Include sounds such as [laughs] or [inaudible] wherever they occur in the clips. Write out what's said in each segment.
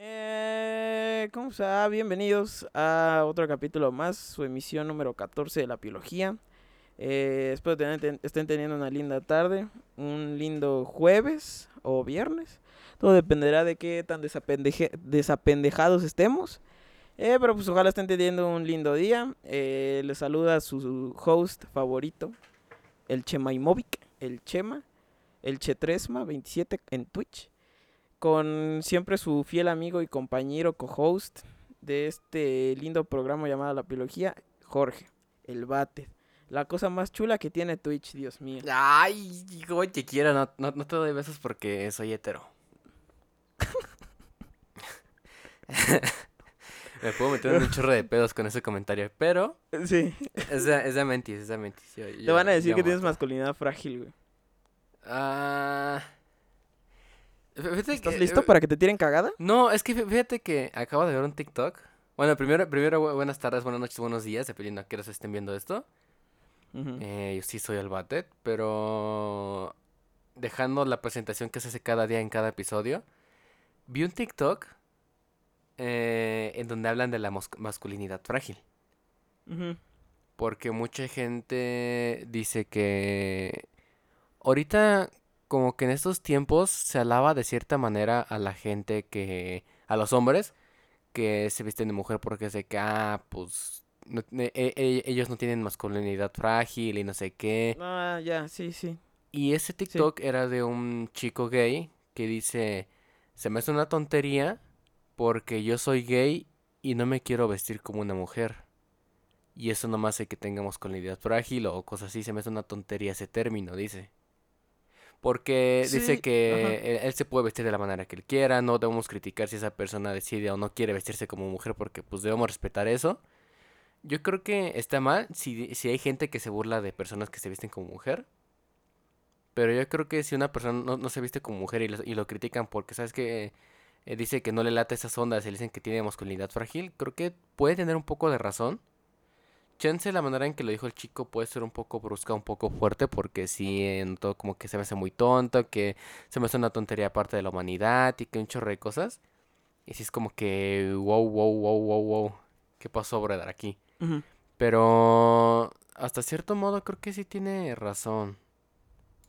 Eh, ¿Cómo está? Bienvenidos a otro capítulo más, su emisión número 14 de la biología. Eh, espero que estén teniendo una linda tarde, un lindo jueves o viernes. Todo dependerá de qué tan desapendejados estemos. Eh, pero pues ojalá estén teniendo un lindo día. Les saluda su host favorito, el Chema Imovic, el Chema, el Chetresma27 en Twitch con siempre su fiel amigo y compañero co-host de este lindo programa llamado La Biología, Jorge, el bate. La cosa más chula que tiene Twitch, Dios mío. Ay, güey, te quiero, no, no, te doy besos porque soy hetero. [laughs] Me puedo meter en un chorro de pedos con ese comentario, pero... Sí. Es de, es de mentis, es de mentis. te van a decir que tienes masculinidad frágil, güey. Ah... ¿Estás listo para que te tiren cagada? No, es que fíjate que acabo de ver un TikTok. Bueno, primero, primero buenas tardes, buenas noches, buenos días, dependiendo a qué se estén viendo esto. Eh, yo sí soy el Batet, pero dejando la presentación que se hace cada día en cada episodio, vi un TikTok eh, en donde hablan de la masculinidad frágil. Porque mucha gente dice que ahorita como que en estos tiempos se alaba de cierta manera a la gente que, a los hombres que se visten de mujer porque sé que, ah, pues, e, e, ellos no tienen masculinidad frágil y no sé qué. Ah, ya, sí, sí. Y ese TikTok era de un chico gay que dice, se me hace una tontería porque yo soy gay y no me quiero vestir como una mujer. Y eso no me hace que tenga masculinidad frágil o cosas así, se me hace una tontería ese término, dice. Porque dice que él, se puede vestir de la manera que él quiera, no debemos criticar si esa persona decide o no quiere vestirse como mujer porque pues debemos respetar eso. Yo creo que está mal si, si hay gente que se burla de personas que se visten como mujer. Pero yo creo que si una persona no, se viste como mujer y lo, y lo critican porque, ¿sabes que eh, dice que no le late esas ondas y le dicen que tiene masculinidad frágil, creo que puede tener un poco de razón. Chance la manera en que lo dijo el chico puede ser un poco brusca, un poco fuerte, porque sí, en todo como que se me hace muy tonto, que se me hace una tontería aparte de la humanidad y que un chorro de cosas. Y sí es como que, wow, wow, wow, wow, wow, ¿qué pasó, brother, aquí? Pero hasta cierto modo creo que sí tiene razón.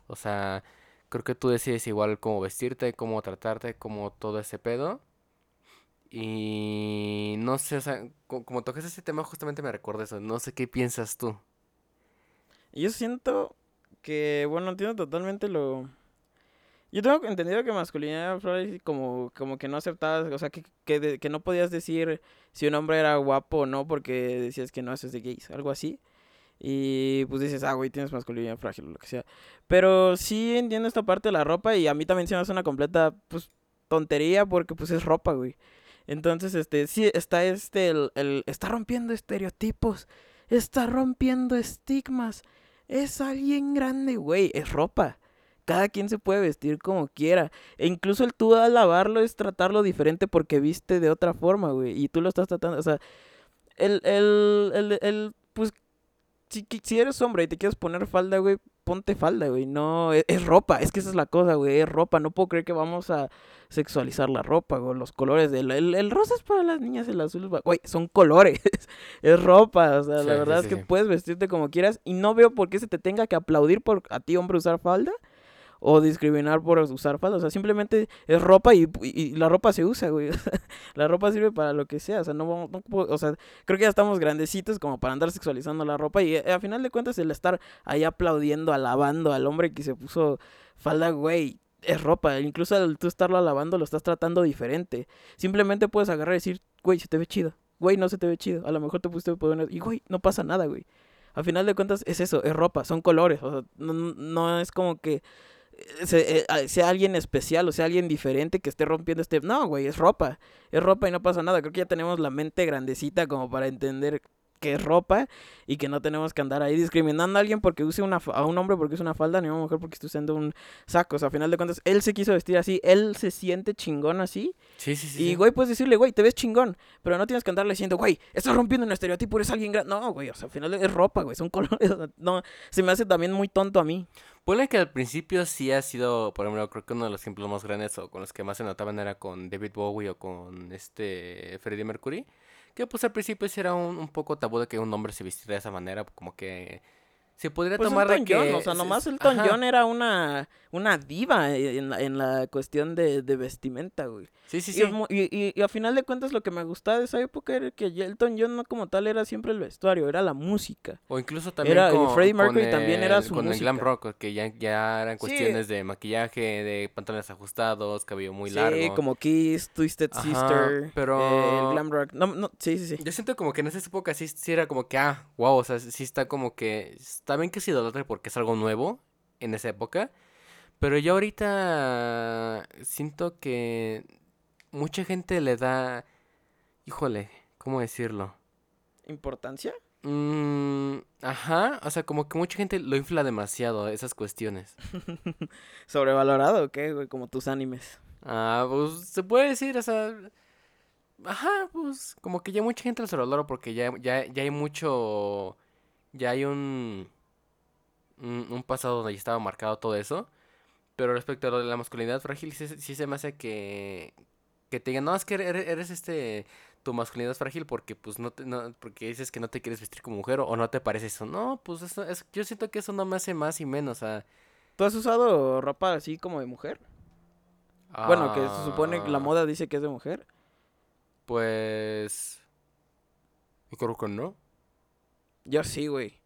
O sea, creo que tú decides igual cómo vestirte, cómo tratarte, cómo todo ese pedo. Y no sé, o sea, como, tocas ese tema, justamente me recuerda eso. No sé qué piensas tú. Yo siento que, bueno, entiendo totalmente lo. Yo tengo entendido que masculinidad como, como que no aceptabas, o sea, que, que, no podías decir si un hombre era guapo o no porque decías que no haces de gays, algo así. Y pues dices, ah, güey, tienes masculinidad frágil o lo que sea. Pero sí entiendo esta parte de la ropa y a mí también se me hace una completa, pues, tontería porque pues es ropa, güey. Entonces, este, sí, está este, el, el, está rompiendo estereotipos, está rompiendo estigmas. Es alguien grande, güey, es ropa. Cada quien se puede vestir como quiera. E incluso el tú al lavarlo es tratarlo diferente porque viste de otra forma, güey. Y tú lo estás tratando, o sea, el, el, el, el pues, si, si eres hombre y te quieres poner falda, güey, ponte falda, güey. No, es, es, ropa, es que esa es la cosa, güey, es ropa. No puedo creer que vamos a sexualizar la ropa, güey. Los colores del el, rosa es para las niñas, el azul es güey, son colores. [laughs] es ropa, o sea, la verdad es que puedes vestirte como quieras y no veo por qué se te tenga que aplaudir por a ti hombre usar falda o discriminar por usar falda. O sea, simplemente es ropa y, y, la ropa se usa, güey. [laughs] la ropa sirve para lo que sea. O sea, no, no, o sea, creo que ya estamos grandecitos como para andar sexualizando la ropa. Y eh, a final de cuentas, el estar ahí aplaudiendo, alabando al hombre que se puso falda, güey. Es ropa, incluso al tú estarlo alabando lo estás tratando diferente. Simplemente puedes agarrar y decir, güey, se te ve chido. Güey, no se te ve chido. A lo mejor te pusiste poner y güey, no pasa nada, güey. A final de cuentas es eso, es ropa, son colores. O sea, no, no es como que eh, sea alguien especial o sea alguien diferente que esté rompiendo este... No, güey, es ropa. Es ropa y no pasa nada. Creo que ya tenemos la mente grandecita como para entender que es ropa y que no tenemos que andar ahí discriminando a alguien porque use una a un hombre porque use una falda ni a una mujer porque esté usando un saco. O sea, a final de cuentas, él se quiso vestir así, él se siente chingón así. Sí, sí, sí. Y, güey, puedes decirle, güey, te ves chingón, pero no tienes que andarle diciendo, güey, estás rompiendo un estereotipo, eres alguien grande. No, güey, o sea, al final es ropa, güey, son [laughs] colores. No, se me hace también muy tonto a mí. Ponle que al principio sí ha sido, por ejemplo, creo que uno de los ejemplos más grandes o con los que más se notaban era con David Bowie o con este Freddie Mercury. Que pues al principio sí era un, un poco tabú de que un hombre se vistiera de esa manera, como que se podría Pues tomar de que... John, o sea, nomás Elton Ajá. John era una, una diva en la, en la cuestión de, de vestimenta, güey. Sí, sí, Y, sí. mu- y, y- y a final de cuentas lo que me gustaba de esa época era que Elton John no como tal era siempre el vestuario, era la música. O incluso también Era- y con, Freddie con Mercury también era el- su con el glam música. rock, que ya, ya eran Sí. cuestiones de maquillaje, de pantalones ajustados, cabello muy sí, largo. como Kiss, Twisted Ajá, Sister, pero- eh, el glam rock. No, no, sí, sí, sí. Yo siento como que en esa época sí, sí era como que, ah, wow, o sea, sí está como que, bien que se idolatre porque es algo nuevo en esa época, pero yo ahorita siento que mucha gente le da, híjole, ¿cómo decirlo? ¿Importancia? Mm, ajá, o sea, como que mucha gente lo infla demasiado, esas cuestiones. [laughs] ¿Sobrevalorado o qué, güey? Como tus animes. Ah, pues se puede decir, o sea, ajá, pues como que ya mucha gente lo sobrevalora porque ya, ya, ya hay mucho, ya hay un, un, un pasado donde ya estaba marcado todo eso, pero respecto a lo de la masculinidad frágil, sí, se- sí se me hace que, que te digan, no, es que eres, eres este, tu masculinidad frágil porque pues no, te, no, porque dices que no te quieres vestir como mujer o, o no te parece eso, no, pues eso, es, yo siento que eso no me hace más y menos, o sea, ¿Tú has usado ropa así como de mujer? Bueno, que se supone que la ah, moda dice que es de mujer. Pues. Yo creo que no. Yo sí, güey.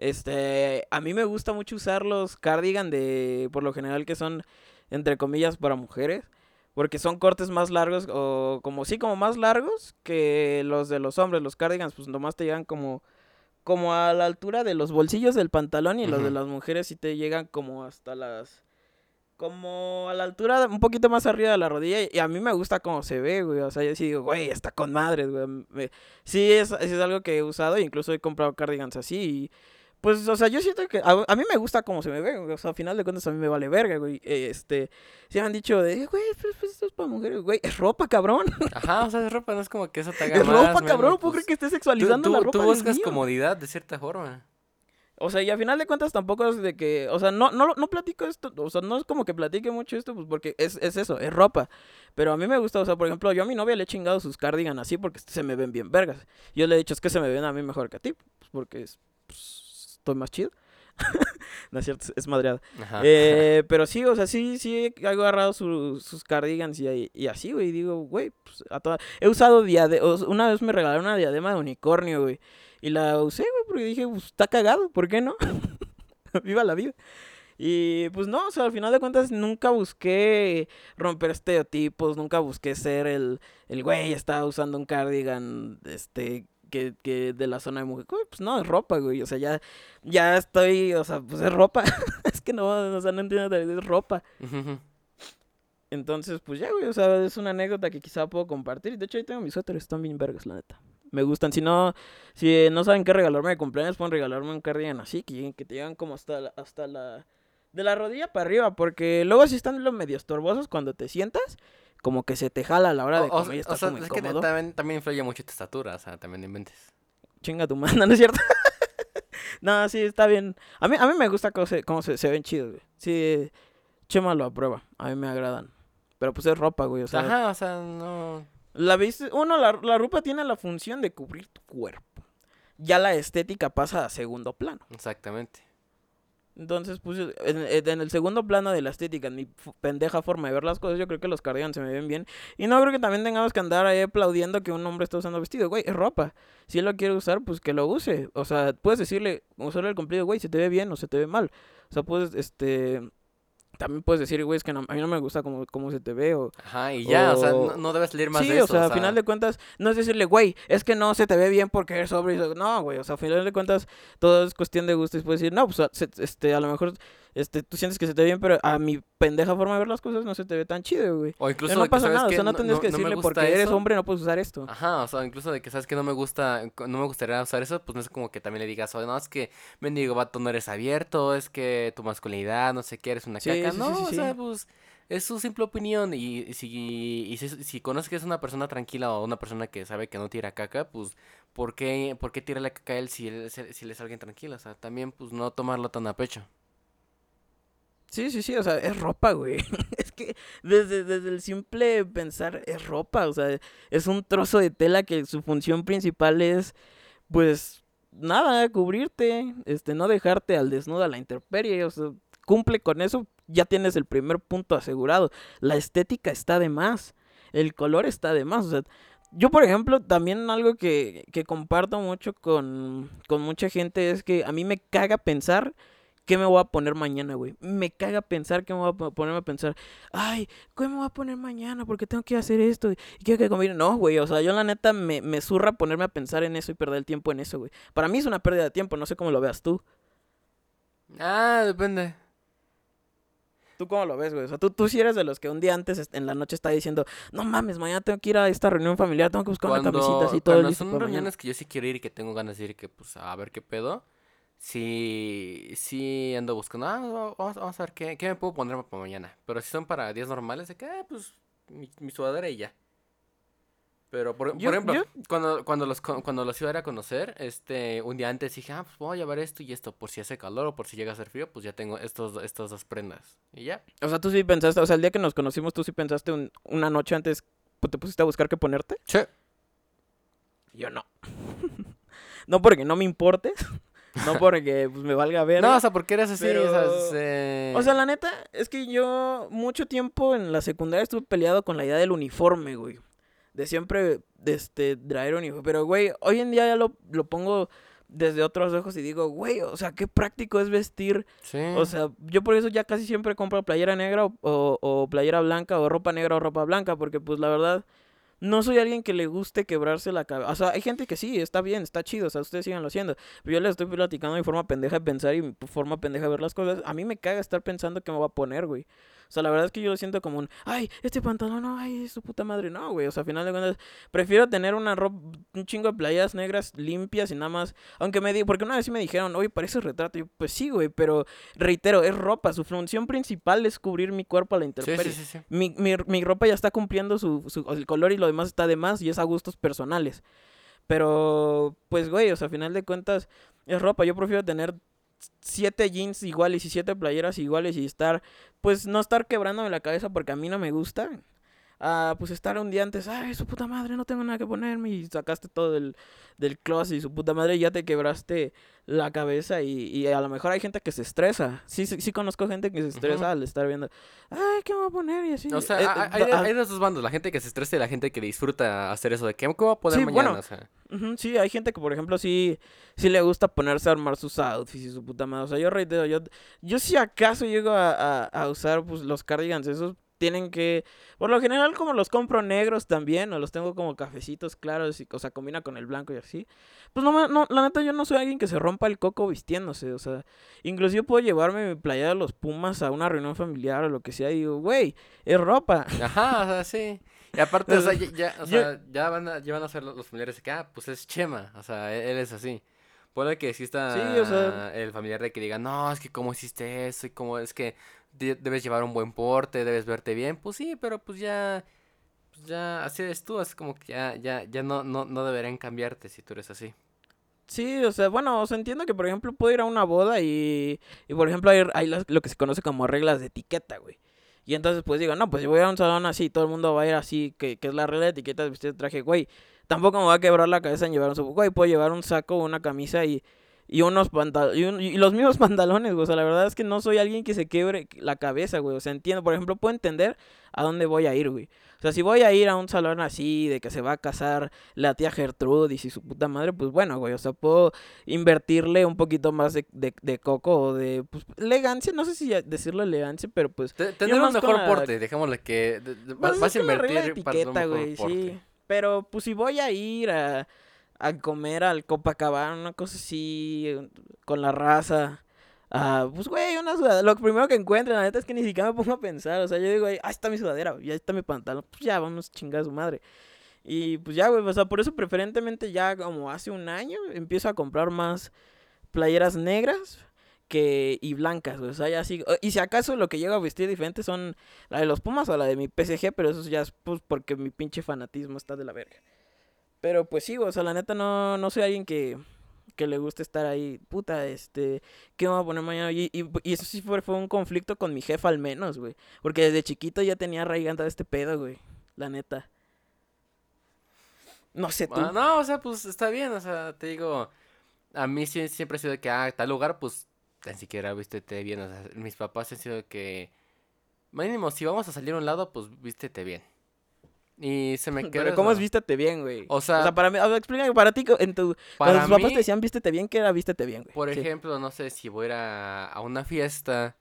Este, a mí me gusta mucho usar los cardigan de, por lo general, que son, entre comillas, para mujeres. Porque son cortes más largos, o como sí, como más largos que los de los hombres. Los cardigans, pues nomás te llegan como, como a la altura de los bolsillos del pantalón. Y los de las mujeres sí te llegan como hasta las, como a la altura, un poquito más arriba de la rodilla. Y a mí me gusta cómo se ve, güey. O sea, yo sí digo, güey, está con madres, güey. Me- Sí, es, es algo que he usado, incluso he comprado cardigans así. Y pues, o sea, yo siento que a, a mí me gusta cómo se me ve, güey. O sea, al final de cuentas a mí me vale verga, güey. Este, se me han dicho de, güey, pues, pues, esto es para mujeres, güey. Es ropa, cabrón. [laughs] Ajá, o sea, es ropa, no es como que eso te haga Es ropa, cabrón. ¿Puedo pues, creer que estés tú, sexualizando tú- la ropa? tú buscas comodidad de cierta forma. O sea, y a final de cuentas tampoco es de que, o sea, no, no, no platico esto, o sea, no es como que platique mucho esto, pues porque es, es eso, es ropa. Pero a mí me gusta, o sea, por ejemplo, yo a mi novia le he chingado sus cardigan así porque se me ven bien vergas. Yo le he dicho, es que se me ven a mí mejor que a ti, pues porque es- pues, estoy más chido. [laughs] no es cierto, es madreada. Eh, pero sí, o sea, sí, sí he agarrado su- sus cardigans y, y así, güey. y Digo, güey, pues a toda... He usado diademas. Una vez me regalaron una diadema de unicornio, güey. Y la usé, güey, porque dije, pues está cagado, ¿por qué no? [laughs] Viva la vida. Y pues no, o sea, al final de cuentas nunca busqué romper estereotipos, nunca busqué ser el, el güey, estaba usando un cardigan, este, que, que de la zona de mujer. Güey, pues no, es ropa, güey, o sea, ya, ya estoy, o sea, pues es ropa. [laughs] es que no, o sea, no entiendo, es ropa. Entonces, pues ya, güey, o sea, es una anécdota que quizá puedo compartir. De hecho, ahí tengo mis suéteres, están bien vergas, la neta. Me gustan. Si no, si no saben qué regalarme de cumpleaños, pueden regalarme un cardigan así, que, te llegan como hasta la, hasta la... De la rodilla para arriba, porque luego si están los medio estorbosos cuando te sientas, como que se te jala a la hora de O- o- comer y o sea, como es que también, también influye mucho tu estatura, o sea, también inventes. Chinga tu mano, [laughs] ¿no es cierto? [laughs] no, sí, está bien. A mí, a mí me gusta cómo se, cómo se, se ven chidos, güey. Sí, Chema lo aprueba. A mí me agradan. Pero pues es ropa, güey. O sea, Ajá, o sea, no... la viste, uno, la, la ropa tiene la función de cubrir tu cuerpo. Ya la estética pasa a segundo plano. Exactamente. Entonces, pues, en, en- el segundo plano de la estética, en mi pendeja forma de ver las cosas, yo creo que los cardigans se me ven bien. Y no creo que también tengamos que andar ahí aplaudiendo que un hombre está usando vestido, güey, es ropa. Si él lo quiere usar, pues que lo use. O sea, puedes decirle, usarle el cumplido, güey, se te ve bien o se te ve mal. O sea, puedes, este... También puedes decir, güey, es que no- a mí no me gusta cómo, cómo se te ve o... Ajá, y ya, o sea, no, no debes leer más sí, de eso. o sea, a final de cuentas, no es decirle, güey, es que no se te ve bien porque eres sobre. No, güey, o sea, a final de cuentas, todo es cuestión de gusto. Y puedes decir, no, pues, este, a lo mejor este, tú sientes que se te ve bien, pero a mi pendeja forma de ver las cosas no se te ve tan chido, güey. O Pero incluso no de que, pasa ¿sabes nada, o sea, no tendrías que decirle porque eres eso". hombre no puedes usar esto. Ajá, o sea, incluso de que sabes que no me gusta, no me gustaría usar eso, pues no es como que también le digas, oye, no, es que mendigo vato no eres abierto, es que tu masculinidad, no sé qué, eres una Sí, caca. sí, no, sí, o sea, pues es su simple opinión y, y si, y si, si conoces que es una persona tranquila o una persona que sabe que no tira caca, pues ¿por qué, por qué tira la caca a él si él, si él es alguien tranquilo? O sea, también pues no tomarlo tan a pecho. Sí, sí, sí, o sea, es ropa, güey. [laughs] Es que desde, desde el simple pensar es ropa, o sea, es un trozo de tela que su función principal es, pues, nada, cubrirte, este, no dejarte al desnudo a la intemperie, o sea, cumple con eso, ya tienes el primer punto asegurado. La estética está de más, el color está de más, o sea, yo, por ejemplo, también algo que, que comparto mucho con, con mucha gente es que a mí me caga pensar ¿Qué me voy a poner mañana, güey? Me caga pensar que me voy a po- ponerme a pensar, ay, ¿qué me voy a poner mañana? Porque tengo que hacer esto y quiero que combine. No, güey, o sea, yo la neta me, me zurra ponerme a pensar en eso y perder el tiempo en eso, güey. Para mí es una pérdida de tiempo, no sé cómo lo veas tú. Ah, depende. ¿Tú cómo lo ves, güey? O sea, tú, tú sí eres de los que un día antes est- en la noche está diciendo, no mames, mañana tengo que ir a esta reunión familiar, tengo que buscar una camisita así todo listo son para mañana". reuniones que yo sí quiero ir y que tengo ganas de ir que pues a ver qué pedo. Sí, sí ando buscando, ah, va- vamos, vamos a ver qué, qué me puedo poner para mañana. Pero si son para días normales, de que, ah, pues mi, mi sudadera y ya. Pero por, ejemplo, yo- cuando, cuando los cuando los iba a ir a conocer, este, un día antes dije, ah, pues voy a llevar esto y esto, por si hace calor o por si llega a hacer frío, pues ya tengo estos, estas dos prendas. Y ya. O sea, tú sí pensaste, o sea, el día que nos conocimos, tú sí pensaste un- una noche antes, pues, te pusiste a buscar qué ponerte. Sí. Yo no. [laughs] no porque no me importes, no porque pues, me valga ver. No, o sea, porque eres así, Pero- o sea, es, eh, O sea, la neta, es que yo mucho tiempo en la secundaria estuve peleado con la idea del uniforme, güey. De siempre, de este, traer uniforme. Pero, güey, hoy en día ya lo, lo pongo desde otros ojos y digo, güey, o sea, qué práctico es vestir. sí. O sea, yo por eso ya casi siempre compro playera negra o, o- o playera blanca o ropa negra o ropa blanca. Porque, pues, la verdad, no soy alguien que le guste quebrarse la cabeza. O sea, hay gente que sí, está bien, está chido. O sea, ustedes síganlo haciendo. Pero yo les estoy platicando mi forma pendeja de pensar y mi forma pendeja de ver las cosas. A mí me caga estar pensando qué me voy a poner, güey. O sea, la verdad es que yo lo siento como un, ay, este pantalón, no, ay, su puta madre, no, güey. O sea, al final de cuentas, prefiero tener una ropa, un chingo de playas negras limpias y nada más. Aunque me di, porque una vez sí me dijeron, oye, parece retrato. Y yo, pues sí, güey, pero reitero, es ropa. Su función principal es cubrir mi cuerpo a la intemperie. sí, sí, sí. Mi, mi, mi ropa ya está cumpliendo su, su- el color y lo demás está de más y es a gustos personales. Pero, pues, güey, o sea, a final de cuentas es ropa. Yo prefiero tener siete jeans iguales y siete playeras iguales y estar, pues, no estar quebrándome la cabeza porque a mí no me gusta. Ah, pues estar un día antes, ay, su puta madre, no tengo nada que ponerme y sacaste todo del, del closet y su puta madre ya te quebraste la cabeza y, y a lo mejor hay gente que se estresa. Sí, sí, sí conozco gente que se estresa al estar viendo, ay, ¿qué me voy a poner? Y así. O sea, Eh, hay, eh, hay ah, hay de esos bandos, la gente que se estresa y la gente que disfruta hacer eso de que me voy a poner Sí, mañana, bueno, o sea. Ujú, Sí, hay gente que, por ejemplo, sí, sí le gusta ponerse a armar sus outfits y su puta madre. O sea, yo reitero, yo, yo si acaso llego a, a- a usar pues, los cardigans, esos tienen que, por lo general, como los compro negros también, o los tengo como cafecitos claros, y, o sea, combina con el blanco y así. Pues no, no, la neta, yo no soy alguien que se rompa el coco vistiéndose, o sea, inclusive puedo llevarme mi playera de los Pumas a una reunión familiar o lo que sea, y digo, güey, es ropa. [laughs] Ajá, o sea, sí. Y aparte, o sea, ya, ya- o sea, ya van a, ya van a ser los familiares de que, ah, pues es Chema, o sea, e-, él, él es así. Puede que exista Sí, o sea- el familiar de que diga, no, es que cómo hiciste eso y cómo es que de- debes llevar un buen porte, debes verte bien. Pues sí, pero pues ya, pues ya, así eres tú, es como que ya, ya, ya no, no, no deberían cambiarte si tú eres así. Sí, o sea, bueno, o sea, entiendo que, por ejemplo, puedo ir a una boda y, y por ejemplo, hay, hay las- lo que se conoce como reglas de etiqueta, güey. Y entonces, pues digo, no, pues yo voy a un salón así, todo el mundo va a ir así, que, que es la regla de etiqueta de vestir de traje, güey. Tampoco me va a quebrar la cabeza en llevar un saco, güey, puedo llevar un saco, una camisa y, y unos pantalones, y, un- y los mismos [laughs] pantalones, güey. O sea, la verdad es que no soy alguien que se quiebre la cabeza, güey. O sea, entiendo, por ejemplo, puedo entender a dónde voy a ir, güey. O sea, si voy a ir a un salón así, de que se va a casar la tía Gertrudis y su puta madre, pues bueno, güey. O sea, puedo invertirle un poquito más de, de, de coco o de pues, elegancia. No sé si decirlo elegancia, pero pues. Te- Tener un mejor la- porte, dejémosle que de- pues, vas, vas a la invertir para un etiqueta, güey, sí. Pero pues si voy a ir a, a comer al Copacabana, una cosa así, eh, con la raza, Ah, pues, güey, una sudadera. Lo primero que encuentro, la neta es que ni siquiera me pongo a pensar. O sea, yo digo, ahí está mi sudadera, ya está mi pantalón. Pues ya, vamos a chingar a su madre. Y pues ya, güey, o sea, por eso preferentemente ya como hace un año empiezo a comprar más playeras negras que y blancas. O sea, ya así. Y si acaso lo que llego a vestir diferente son la de los Pumas o la de mi PSG, pero eso ya es pues porque mi pinche fanatismo está de la verga. Pero pues sí, o sea, la neta no, no soy alguien que, que le guste estar ahí, puta, este, ¿qué vamos a poner mañana? Y, y, eso sí fue, fue, un conflicto con mi jefa al menos, güey. Porque desde chiquito ya tenía de este pedo, güey. La neta. No sé tú. Ah, no, o sea, pues está bien, o sea, te digo, a mí siempre ha sido que, ah, tal lugar, pues, ni siquiera vístete bien, o sea, mis papás han sido que, mínimo, si vamos a salir a un lado, pues vístete bien. Y se me quedó. Pero ¿cómo es vístete bien, güey? O sea, o sea para mí, explícame, para ti, en tu, para cuando tus papás te decían vístete bien, ¿qué era vístete bien, güey? Por ejemplo, no sé, si voy a ir a, una fiesta,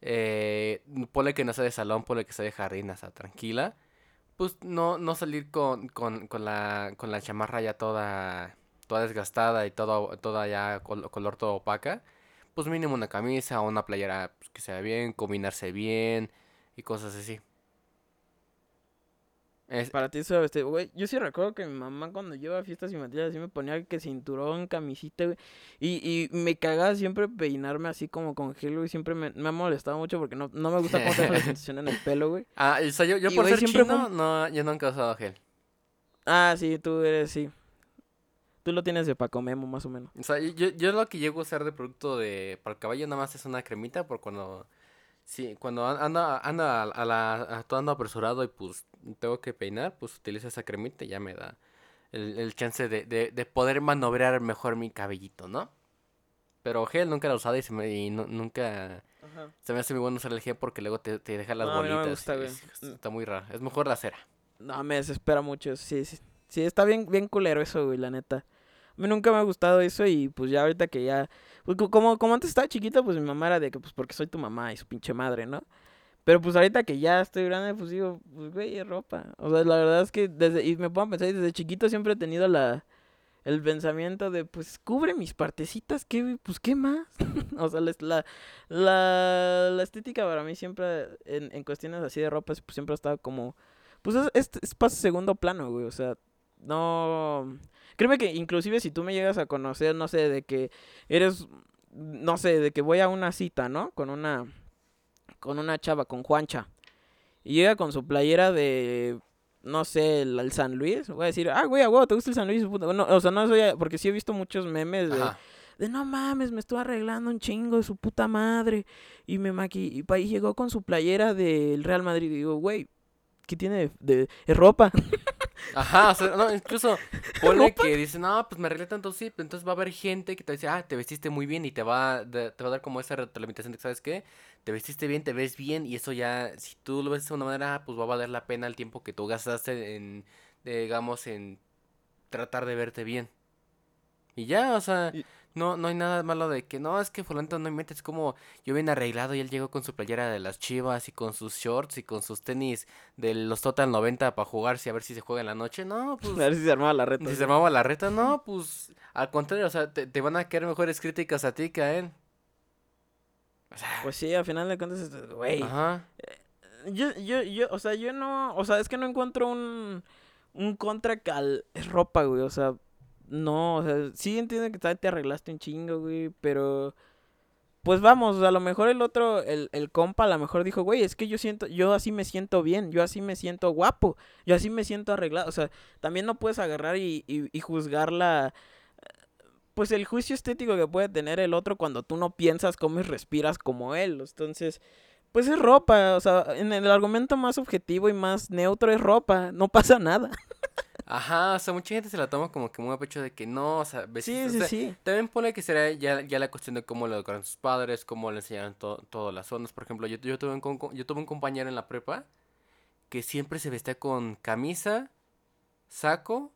eh, ponle que no sea de salón, ponle que sea de jardín, o sea, tranquila. Pues no, no salir con, con, con, la, con la chamarra ya toda, toda desgastada y todo, toda ya color todo opaca. Pues mínimo una camisa o una playera pues, que sea bien, combinarse bien y cosas así. Para ti eso, este, güey, yo sí recuerdo que mi mamá cuando lleva a fiestas infantiles así me ponía que cinturón, camisita, güey, y, y me cagaba siempre peinarme así como con gel, güey, siempre me, me ha molestado mucho porque no, no me gusta cómo la [laughs] sensación en el pelo, güey. Ah, o sea, yo, yo por ser siempre chino, no, yo nunca he usado gel. Ah, sí, tú eres, sí. Tú lo tienes de Paco Memo, más o menos. O sea, yo, yo lo que llego a usar de producto de para el caballo nada más es una cremita por cuando Sí, cuando anda, anda a la, todo ando apresurado y pues tengo que peinar, pues utilizo esa cremita y ya me da el, el chance de, de, de, poder manobrar mejor mi cabellito, ¿no? Pero gel nunca lo he usado y, se me, y nunca se me hace muy bueno usar el gel porque luego te, te deja las bolitas. está muy raro. Es mejor la cera. No, me desespera mucho. Sí, sí, sí, está bien, bien culero eso, güey, la neta. A mí nunca me ha gustado eso y pues ya ahorita que ya... Pues, como, como antes estaba chiquita, pues mi mamá era de que pues porque soy tu mamá y su pinche madre, ¿no? Pero pues ahorita que ya estoy grande, pues digo, pues güey, es ropa. O sea, la verdad es que desde... Y me puedo pensar, desde chiquito siempre he tenido la... El pensamiento de, pues, cubre mis partecitas, ¿qué, pues, ¿qué más? [laughs] o sea, la, la, la, estética para mí siempre, en, en cuestiones así de ropa, pues, siempre ha estado como... Pues es, es, es paso segundo plano, güey. O sea, no... Créeme que inclusive si tú me llegas a conocer, no sé, de que eres, no sé, de que voy a una cita, ¿no? Con una, con una chava, con Juancha. Y llega con su playera de, no sé, el, San Luis. Voy a decir, ah, güey, güey, ¿te gusta el San Luis? o sea, no soy, porque sí he visto muchos memes de... De no mames, me estuve arreglando un chingo de su puta madre. Y me maqui y, llegó con su playera del Real Madrid. Y digo, güey, ¿qué tiene de, de ropa? [laughs] Ajá, o sea, no, incluso pone que dice, no, pues me arreglé tanto, sí, entonces va a haber gente que te dice, ah, te vestiste muy bien y te va, te va a dar como esa retroalimentación de que, ¿sabes qué? Te vestiste bien, te ves bien y eso ya, si tú lo ves de una manera, pues va a valer la pena el tiempo que tú gastaste en, digamos, en tratar de verte bien. Y ya, o sea, no, no hay nada malo de que no, es que fulano no inventes como yo bien arreglado y él llegó con su playera de las chivas y con sus shorts y con sus tenis de los Total 90 para jugarse a ver si se juega en la noche. No, pues. [laughs] A ver si se armaba la reta. Si se armaba la reta, no, pues. Al contrario, o sea, te, van a quedar mejores críticas a ti que a él. pues sí, al final de cuentas, güey. Ajá. Eh, yo, yo, yo, o sea, yo no. O sea, es que no encuentro un. Un contra cal. Es ropa, güey. O sea, no, o sea, sí entiendo que te arreglaste un chingo, güey, pero pues vamos, a lo mejor el otro, el, el compa a lo mejor dijo, güey, es que yo siento, yo así me siento bien, yo así me siento guapo, yo así me siento arreglado, o sea, también no puedes agarrar y, y, y juzgar la, pues el juicio estético que puede tener el otro cuando tú no piensas, comes, respiras como él, entonces, pues es ropa, o sea, en el argumento más objetivo y más neutro es ropa, no pasa nada. [laughs] Ajá, o sea, mucha gente se la toma como que muy a pecho de que no, o sea, sí, sí, sí. También pone que será ya, ya la cuestión de cómo lo educaron sus padres, cómo le enseñaron todas las zonas. Por ejemplo, yo, yo, tuve un, yo tuve un compañero en la prepa que siempre se vestía con camisa, saco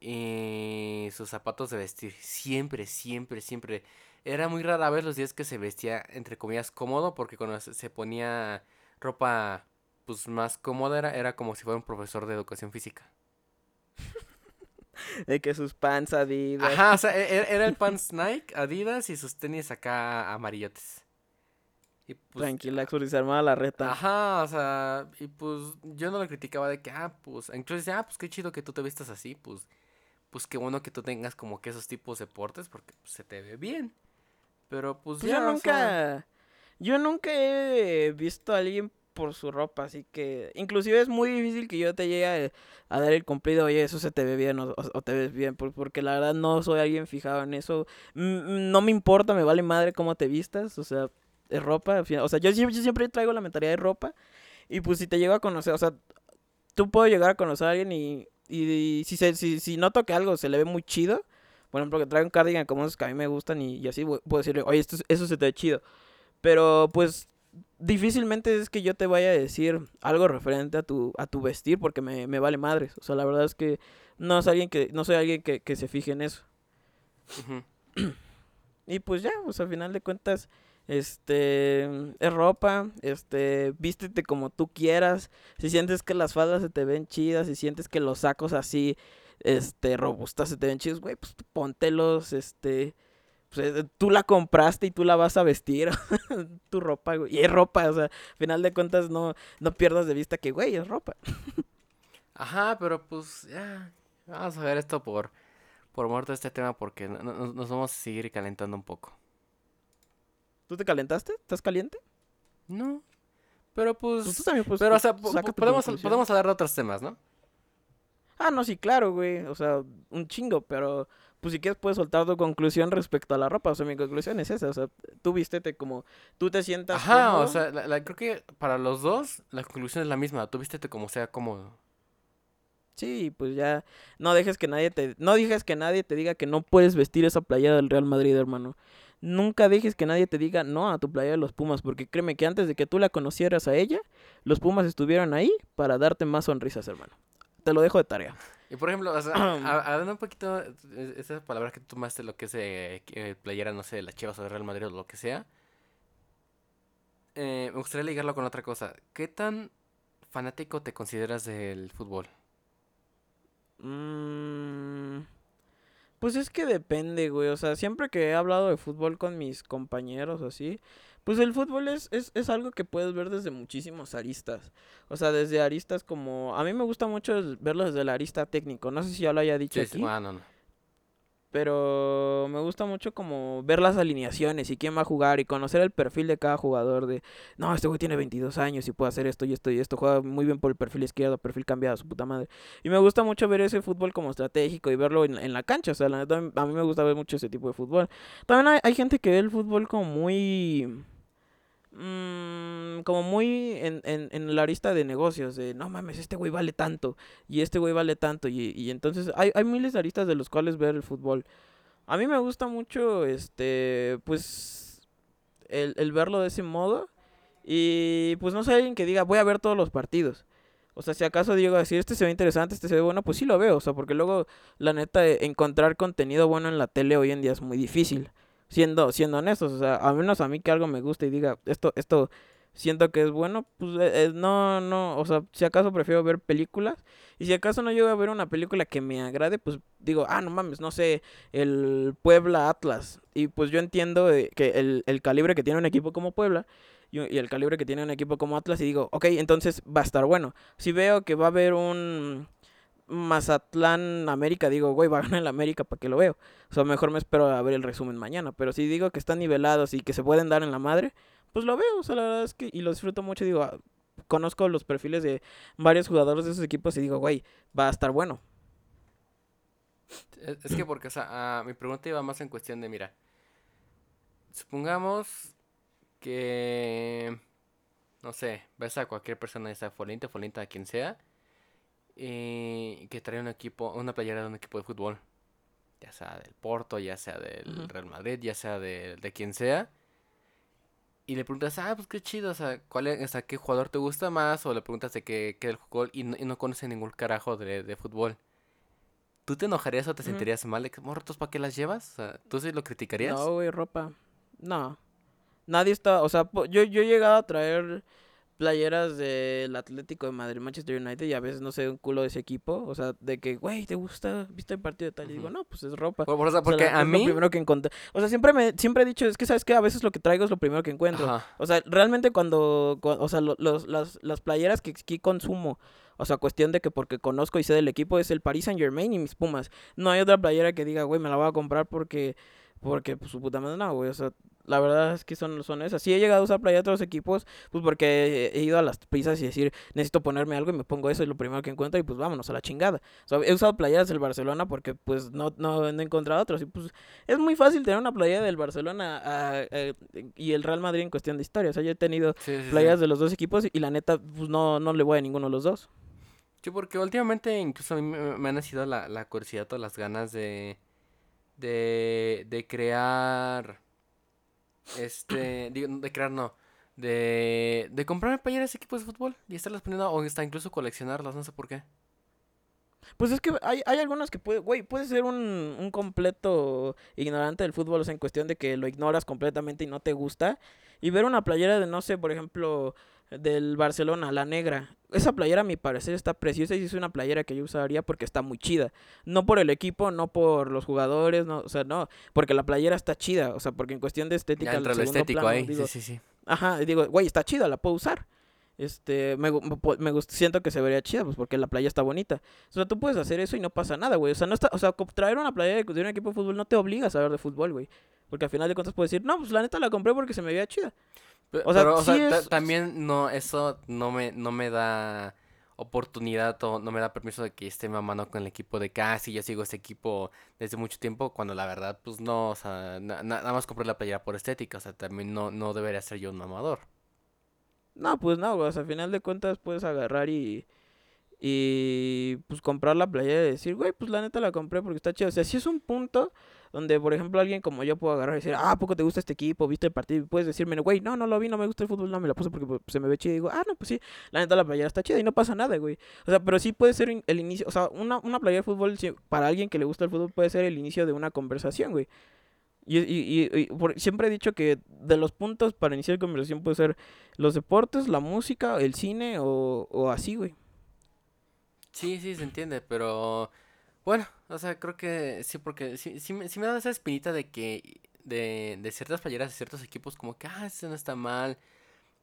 y sus zapatos de vestir. Siempre, siempre, siempre. Era muy rara vez los días que se vestía, entre comillas, cómodo, porque cuando se ponía ropa pues más cómoda era, era como si fuera un profesor de educación física. [laughs] de que sus pants Adidas. Ajá, o sea, e- e- era el pants Nike, Adidas y sus tenis acá amarillotes. Y pues, Tranquila, porque se armaba la reta. Ajá, o sea, y pues yo no lo criticaba de que, ah, pues, incluso decía, ah, pues qué chido que tú te vistas así, pues, pues qué bueno que tú tengas como que esos tipos de deportes porque pues, se te ve bien. Pero pues, Pues ya, yo o sea, nunca, yo nunca he visto a alguien por su ropa, así que inclusive es muy difícil que yo te llegue a, a dar el cumplido, oye, eso se te ve bien o, o- te ves bien, por- porque la verdad no soy alguien fijado en eso, Mm, no me importa, me vale madre cómo te vistas, o sea, es ropa, o sea, yo, yo siempre traigo la mentalidad de ropa y pues si te llego a conocer, o sea, tú puedo llegar a conocer a alguien y, y, si, se, si, si noto que algo se le ve muy chido, por ejemplo, que trae un cardigan como esos que a mí me gustan y, y así puedo decirle, oye, esto, es- eso se te ve chido. Pero pues difícilmente es que yo te vaya a decir algo referente a tu, a tu vestir porque me, me vale madres. O sea, la verdad es que no es alguien que, no soy alguien que, que se fije en eso. [clears throat] Y pues ya, pues al final de cuentas, este, es ropa, este, vístete como tú quieras. Si sientes que las faldas se te ven chidas, si sientes que los sacos así, este, robustas se te ven chidos, güey, pues póntelos, este, pues, eh, tú la compraste y tú la vas a vestir, [laughs] tu ropa, güey. Y es ropa, o sea, al final de cuentas no, no pierdas de vista que, güey, es ropa. Ajá, pero pues ya, vamos a ver esto por, por muerto este tema porque no- no- nos vamos a seguir calentando un poco. ¿Tú te calentaste? ¿Estás caliente? No, pero pues, Pues tú también, pues, pero o sea, podemos, conclusión. podemos hablar de otros temas, ¿no? Ah, no, sí, claro, güey. O sea, un chingo, pero pues si quieres puedes soltar tu conclusión respecto a la ropa. O sea, mi conclusión es esa. O sea, tú vístete como tú te sientas Ajá, o cómodo. sea, la- la- creo que para los dos la conclusión es la misma. Tú vístete como sea cómodo. Sí, pues ya no dejes que nadie te no dejes que nadie te diga que no puedes vestir esa playera del Real Madrid, hermano. Nunca dejes que nadie te diga no a tu playera de los Pumas, porque créeme que antes de que tú la conocieras a ella, los Pumas estuvieron ahí para darte más sonrisas, hermano. Te lo dejo de tarea. Y por ejemplo, o sea, [clears throat] hablando un poquito, esas palabras que tú tomaste, lo que es eh, eh, playera, no sé, de la Chivas o de Real Madrid o lo que sea, eh, me gustaría ligarlo con otra cosa. ¿Qué tan fanático te consideras del fútbol? Mm, pues es que depende, güey. O sea, siempre que he hablado de fútbol con mis compañeros o así, pues el fútbol es, es, es algo que puedes ver desde muchísimos aristas. O sea, desde aristas como... A mí me gusta mucho verlo desde la arista técnico. No sé si ya lo haya dicho Sí, sí, aquí. ah, no, no. Pero me gusta mucho como ver las alineaciones y quién va a jugar y conocer el perfil de cada jugador de, no, este güey tiene 22 años y puede hacer esto y esto y esto, juega muy bien por el perfil izquierdo, perfil cambiado, su puta madre. Y me gusta mucho ver ese fútbol como estratégico y verlo en, en la cancha, o sea, la neta, a mí me gusta ver mucho ese tipo de fútbol. También hay, hay gente que ve el fútbol como muy... mm, como muy en, en, en la arista de negocios, de no mames, este güey vale tanto y este güey vale tanto y, y entonces hay, hay miles de aristas de los cuales ver el fútbol. A mí me gusta mucho, este, pues, el, el verlo de ese modo y pues no soy alguien que diga voy a ver todos los partidos. O sea, si acaso digo así, este se ve interesante, este se ve bueno, pues sí lo veo. O sea, porque luego, la neta, encontrar contenido bueno en la tele hoy en día es muy difícil. Siendo, siendo honestos, o sea, a menos a mí que algo me guste y diga, esto, esto siento que es bueno, pues eh, no, no, o sea, si acaso prefiero ver películas. Y si acaso no llego a ver una película que me agrade, pues digo, ah, no mames, no sé, el Puebla Atlas. Y pues yo entiendo eh, que el, el calibre que tiene un equipo como Puebla y, y el calibre que tiene un equipo como Atlas y digo, ok, entonces va a estar bueno. Si veo que va a haber un Mazatlán América, digo, güey, va a ganar el América para que lo veo. O sea, mejor me espero a ver el resumen mañana. Pero si digo que están nivelados y que se pueden dar en la madre, pues lo veo. O sea, la verdad es que, y lo disfruto mucho. Digo, ah, conozco los perfiles de varios jugadores de esos equipos y digo, güey, va a estar bueno. Es, que porque, o sea, ah, mi pregunta iba más en cuestión de, mira, supongamos que, no sé, ves a cualquier persona, ya sea Folinte, Folinta, quien sea, y que trae un equipo, una playera de un equipo de fútbol, ya sea del Porto, ya sea del. Real Madrid, ya sea de, de quien sea, y le preguntas, ah, pues qué chido, o sea, ¿cuál es, o sea, qué jugador te gusta más? O le preguntas de qué, qué del fútbol y no, y no conoce ningún carajo de, de fútbol. ¿Tú te enojarías o te Ujú. sentirías mal? Mortos, ¿para qué las llevas? O sea, ¿tú sí lo criticarías? No, güey, ropa. No. Nadie está, o sea, yo, yo he llegado a traer playeras del Atlético de Madrid, Manchester United, y a veces no sé un culo de ese equipo. O sea, de que, güey, ¿te gusta? ¿Viste el partido de tal? Y digo, no, pues es ropa. Por- por- o sea, O sea, porque a es mí... Lo primero que encontré. O sea, siempre, me, siempre he dicho, es que, ¿sabes qué? A veces lo que traigo es lo primero que encuentro. Ajá. O sea, realmente cuando, cu- o sea, lo- los, las, las playeras que aquí consumo, o sea, cuestión de que porque conozco y sé del equipo es el Paris Saint Germain y mis Pumas. No hay otra playera que diga, güey, me la voy a comprar porque, porque, pues, su puta madre, no, güey, o sea, la verdad es que son, son esas. Sí he llegado a usar playera de otros equipos, pues porque he, ido a las prisas y decir, necesito ponerme algo y me pongo eso y lo primero que encuentro y pues vámonos a la chingada. O sea, he usado playeras del Barcelona porque pues no, no, no he encontrado otros y pues es muy fácil tener una playera del Barcelona a- a- y el Real Madrid en cuestión de historia. O sea, yo he tenido Sí, sí, sí. playeras de los dos equipos y la neta, pues no, no le voy a ninguno de los dos. Sí, porque últimamente incluso a mí me, me han nacido la, la curiosidad o las ganas de, de, de crear, este, digo, de crear no, de, de comprarme playeras de equipos de fútbol y estarlas poniendo o hasta incluso coleccionarlas, no sé por qué. Pues es que hay, hay algunas que puede, güey, puedes ser un, un completo ignorante del fútbol, o sea, en cuestión de que lo ignoras completamente y no te gusta. Y ver una playera de, no sé, por ejemplo, del Barcelona, la negra. Esa playera, a mi parecer, está preciosa y es una playera que yo usaría porque está muy chida. No por el equipo, no por los jugadores, no, o sea, no, porque la playera está chida, o sea, porque en cuestión de estética, Ya el lo estético plano, ahí, digo, sí, sí, sí. Ajá, digo, güey, está chida, la puedo usar. Este, me, me me siento que se vería chida, pues porque la playa está bonita. O sea, tú puedes hacer eso y no pasa nada, güey. O sea, no está, o sea, traer una playa de, de un equipo de fútbol no te obliga a saber de fútbol, güey. Porque al final de cuentas puedes decir, no, pues la neta la compré porque se me veía chida. O sea, Pero, o sea, sí ta- es- también no, eso no me, no me da oportunidad o no me da permiso de que esté mamando con el equipo de casi, yo sigo este equipo desde mucho tiempo, cuando la verdad, pues no, o sea, na- na- nada más compré la playera por estética, o sea, también no, no debería ser yo un mamador. No, pues no, güey. O sea, al final de cuentas puedes agarrar y. Y pues comprar la playera y decir, güey, pues la neta la compré porque está chida. O sea, si es un punto donde, por ejemplo, alguien como yo puedo agarrar y decir, ah, ¿a poco te gusta este equipo? ¿Viste el partido? Y puedes decirme, güey, no, no lo vi, no me gusta el fútbol, no me la puse porque pues, se me ve chida. Y digo, ah, no, pues sí, la neta la playera está chida y no pasa nada, güey. O sea, pero sí puede ser el inicio, o sea, una, una playera de fútbol, para alguien que le gusta el fútbol, puede ser el inicio de una conversación, güey. Y, y, y- y por- siempre he dicho que de los puntos para iniciar conversación puede ser los deportes, la música, el cine o, o así, güey. Sí, sí, se entiende, pero bueno, o sea, creo que sí, porque sí, sí, sí me da esa espinita de que de, de ciertas playeras de ciertos equipos, como que, ah, eso no está mal,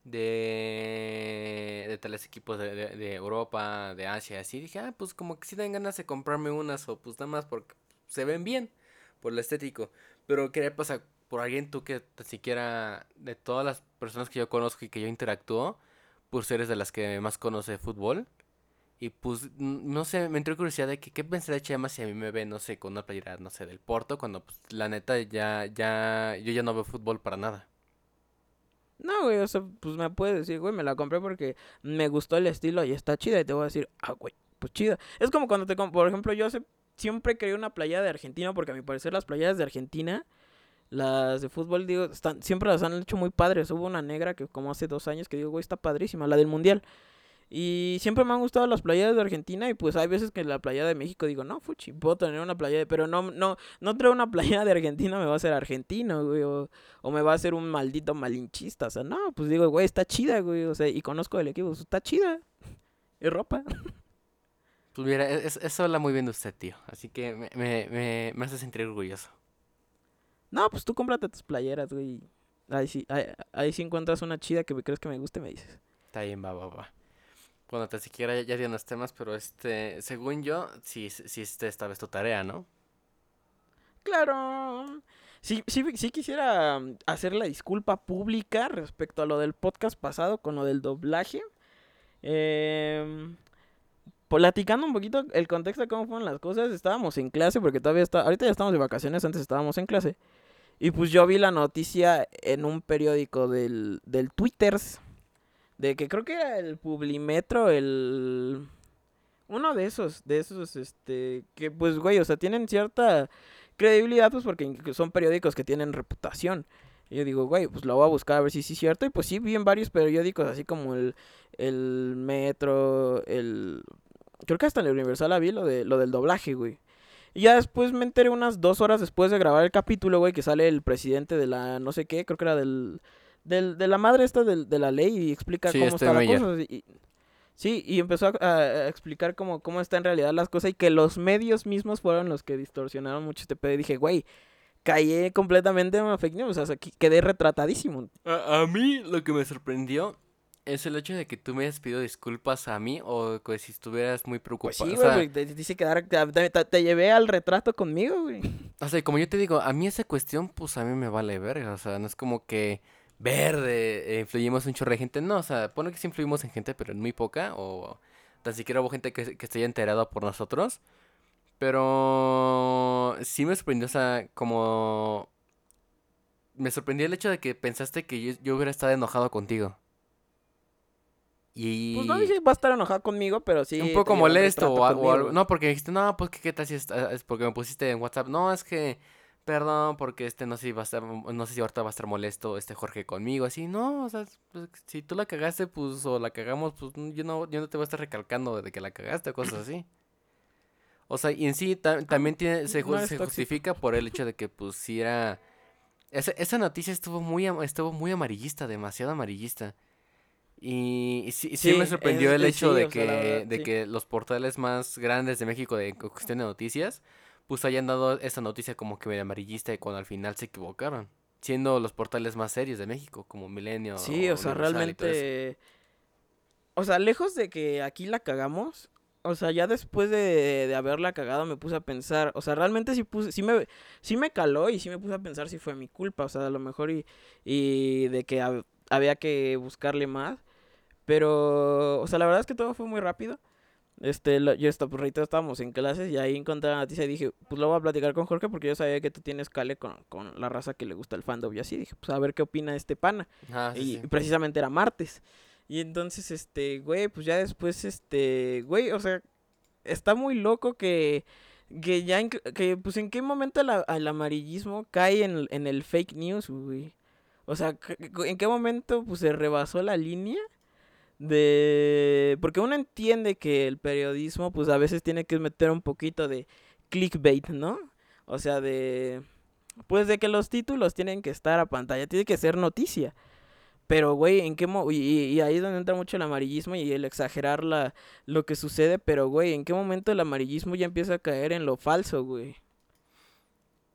de, de tales equipos de, de, de Europa, de Asia, así, dije, ah, pues como que sí dan ganas de comprarme unas, o pues nada más porque se ven bien, por lo estético, pero qué pasa por alguien tú que tan siquiera de todas las personas que yo conozco y que yo interactúo, pues eres de las que más conoce fútbol. Y pues, no sé, me entró curiosidad de que qué pensaría Chema si a mí me ve, no sé, con una playera, no sé, del Porto, cuando pues la neta ya, ya, yo ya no veo fútbol para nada. No, güey, o sea, pues me puedes decir, güey, me la compré porque me gustó el estilo y está chida. Y te voy a decir, ah, güey, pues chida. Es como cuando te, por ejemplo, yo hace, siempre quería una playa de Argentina porque a mi parecer las playas de Argentina, las de fútbol, digo, están, siempre las han hecho muy padres. Hubo una negra que como hace dos años que digo, güey, está padrísima, la del Mundial. Y siempre me han gustado las playas de Argentina y pues hay veces que la playa de México digo, no, fuchi, puedo tener una playa de... Pero no, no, no traigo una playa de Argentina, me va a hacer argentino, güey, o, o me va a hacer un maldito malinchista. O sea, no, pues digo, güey, está chida, güey, o sea, y conozco el equipo, pues, está chida. [laughs] Es ropa. [laughs] Pues mira, e- es- eso habla muy bien de usted, tío. Así que me, me, me, me hace sentir orgulloso. No, pues tú cómprate tus playeras, güey. Ahí sí, ahí, ahí sí encuentras una chida que crees que me guste, me dices. Está bien, va, va, va. Bueno, tan siquiera ya, ya di unos temas, pero este, según yo, sí, sí, este, esta vez tu tarea, ¿no? Claro. Sí, sí, sí quisiera mm, hacer la disculpa pública respecto a lo del podcast pasado con lo del doblaje. Em, platicando un poquito el contexto de cómo fueron las cosas, estábamos en clase porque todavía está, ahorita ya estamos de vacaciones, antes estábamos en clase. Y pues yo vi la noticia en un periódico del, del Twitters, de que creo que era el Publimetro, el... Uno de esos, de esos, este, que pues, güey, o sea, tienen cierta credibilidad, pues porque son periódicos que tienen reputación. Y yo digo, güey, pues lo voy a buscar a ver si sí es cierto. Y pues sí, vi en varios periódicos, así como el, el Metro, el... Creo que hasta en el Universal la vi lo, de, lo del doblaje, güey. Y ya después me enteré unas dos horas después de grabar el capítulo, güey, que sale el presidente de la no sé qué, creo que era del, del, de la madre esta del- de, la ley y explica Sí, cómo está la cosa. y- sí, y empezó a, explicar cómo, cómo está en realidad las cosas y que los medios mismos fueron los que distorsionaron mucho este pedo. Y dije, güey, caí completamente en fake news. O sea, que- quedé retratadísimo. A, a mí lo que me sorprendió es el hecho de que tú me hayas pedido disculpas a mí o que si estuvieras muy Pues preocupado. sí, o, güey, sea, güey, te, te hice quedar, te, te- te llevé al retrato conmigo, güey. o sea, como yo te digo, a mí esa cuestión, pues a mí me vale verga. O sea, no es como que verde, eh, influimos un chorro de gente. No, o sea, pone que sí influimos en gente, pero en muy poca. O tan siquiera hubo gente que, que esté enterada por nosotros. Pero sí me sorprendió, o sea, como... Me sorprendió el hecho de que pensaste que yo, yo hubiera estado enojado contigo. Y... Pues no dije va a estar enojado conmigo, pero sí. un poco molesto o, algo. No, porque dijiste, no, pues que qué tal si es, ah, es porque me pusiste en WhatsApp. No, es que, perdón, porque este no sé si va a estar, no sé si ahorita va a estar molesto este Jorge conmigo. Así, no, o sea, pues, si tú la cagaste, pues, o la cagamos, pues yo no, yo no te voy a estar recalcando de que la cagaste o cosas así. O sea, y en sí ta- también tiene, se, no justifica por el hecho de que, pues, si era... Esa, esa noticia estuvo muy, estuvo muy amarillista, demasiado amarillista. Y, y sí, sí Sí, me sorprendió el hecho sí, de sea, que, verdad, de que los portales más grandes de México de cu- cuestión de noticias, pues hayan dado esa noticia como que medio amarillista y cuando al final se equivocaron. Siendo los portales más serios de México, como Milenio. Sí, o sea, realmente. O sea, lejos de que aquí la cagamos. O sea, ya después de, de haberla cagado me puse a pensar. O sea, realmente sí puse, sí me, sí me caló y sí me puse a pensar si fue mi culpa. O sea, a lo mejor y, y de que hab- había que buscarle más. Pero, o sea, la verdad es que todo fue muy rápido. Este, lo- yo estaba, pues, estábamos en clases y ahí encontré la noticia y dije, pues lo voy a platicar con Jorge porque yo sabía que tú tienes cale con, con la raza que le gusta el fandom y así. Dije, pues a ver qué opina este pana. Ah, sí, Y sí. precisamente era martes. Y entonces, este, güey, pues ya después, este, güey, o sea, está muy loco que, que ya, que, pues en qué momento la- el amarillismo cae en, el- en el fake news, güey. O sea, en qué momento, pues se rebasó la línea de... Porque uno entiende que el periodismo, pues a veces tiene que meter un poquito de clickbait, ¿no? O sea, de... Pues de que los títulos tienen que estar a pantalla, tiene que ser noticia. Pero, güey, ¿en qué mo y, ahí es donde entra mucho el amarillismo y el exagerar la, lo que sucede. Pero, güey, ¿en qué momento el amarillismo ya empieza a caer en lo falso, güey?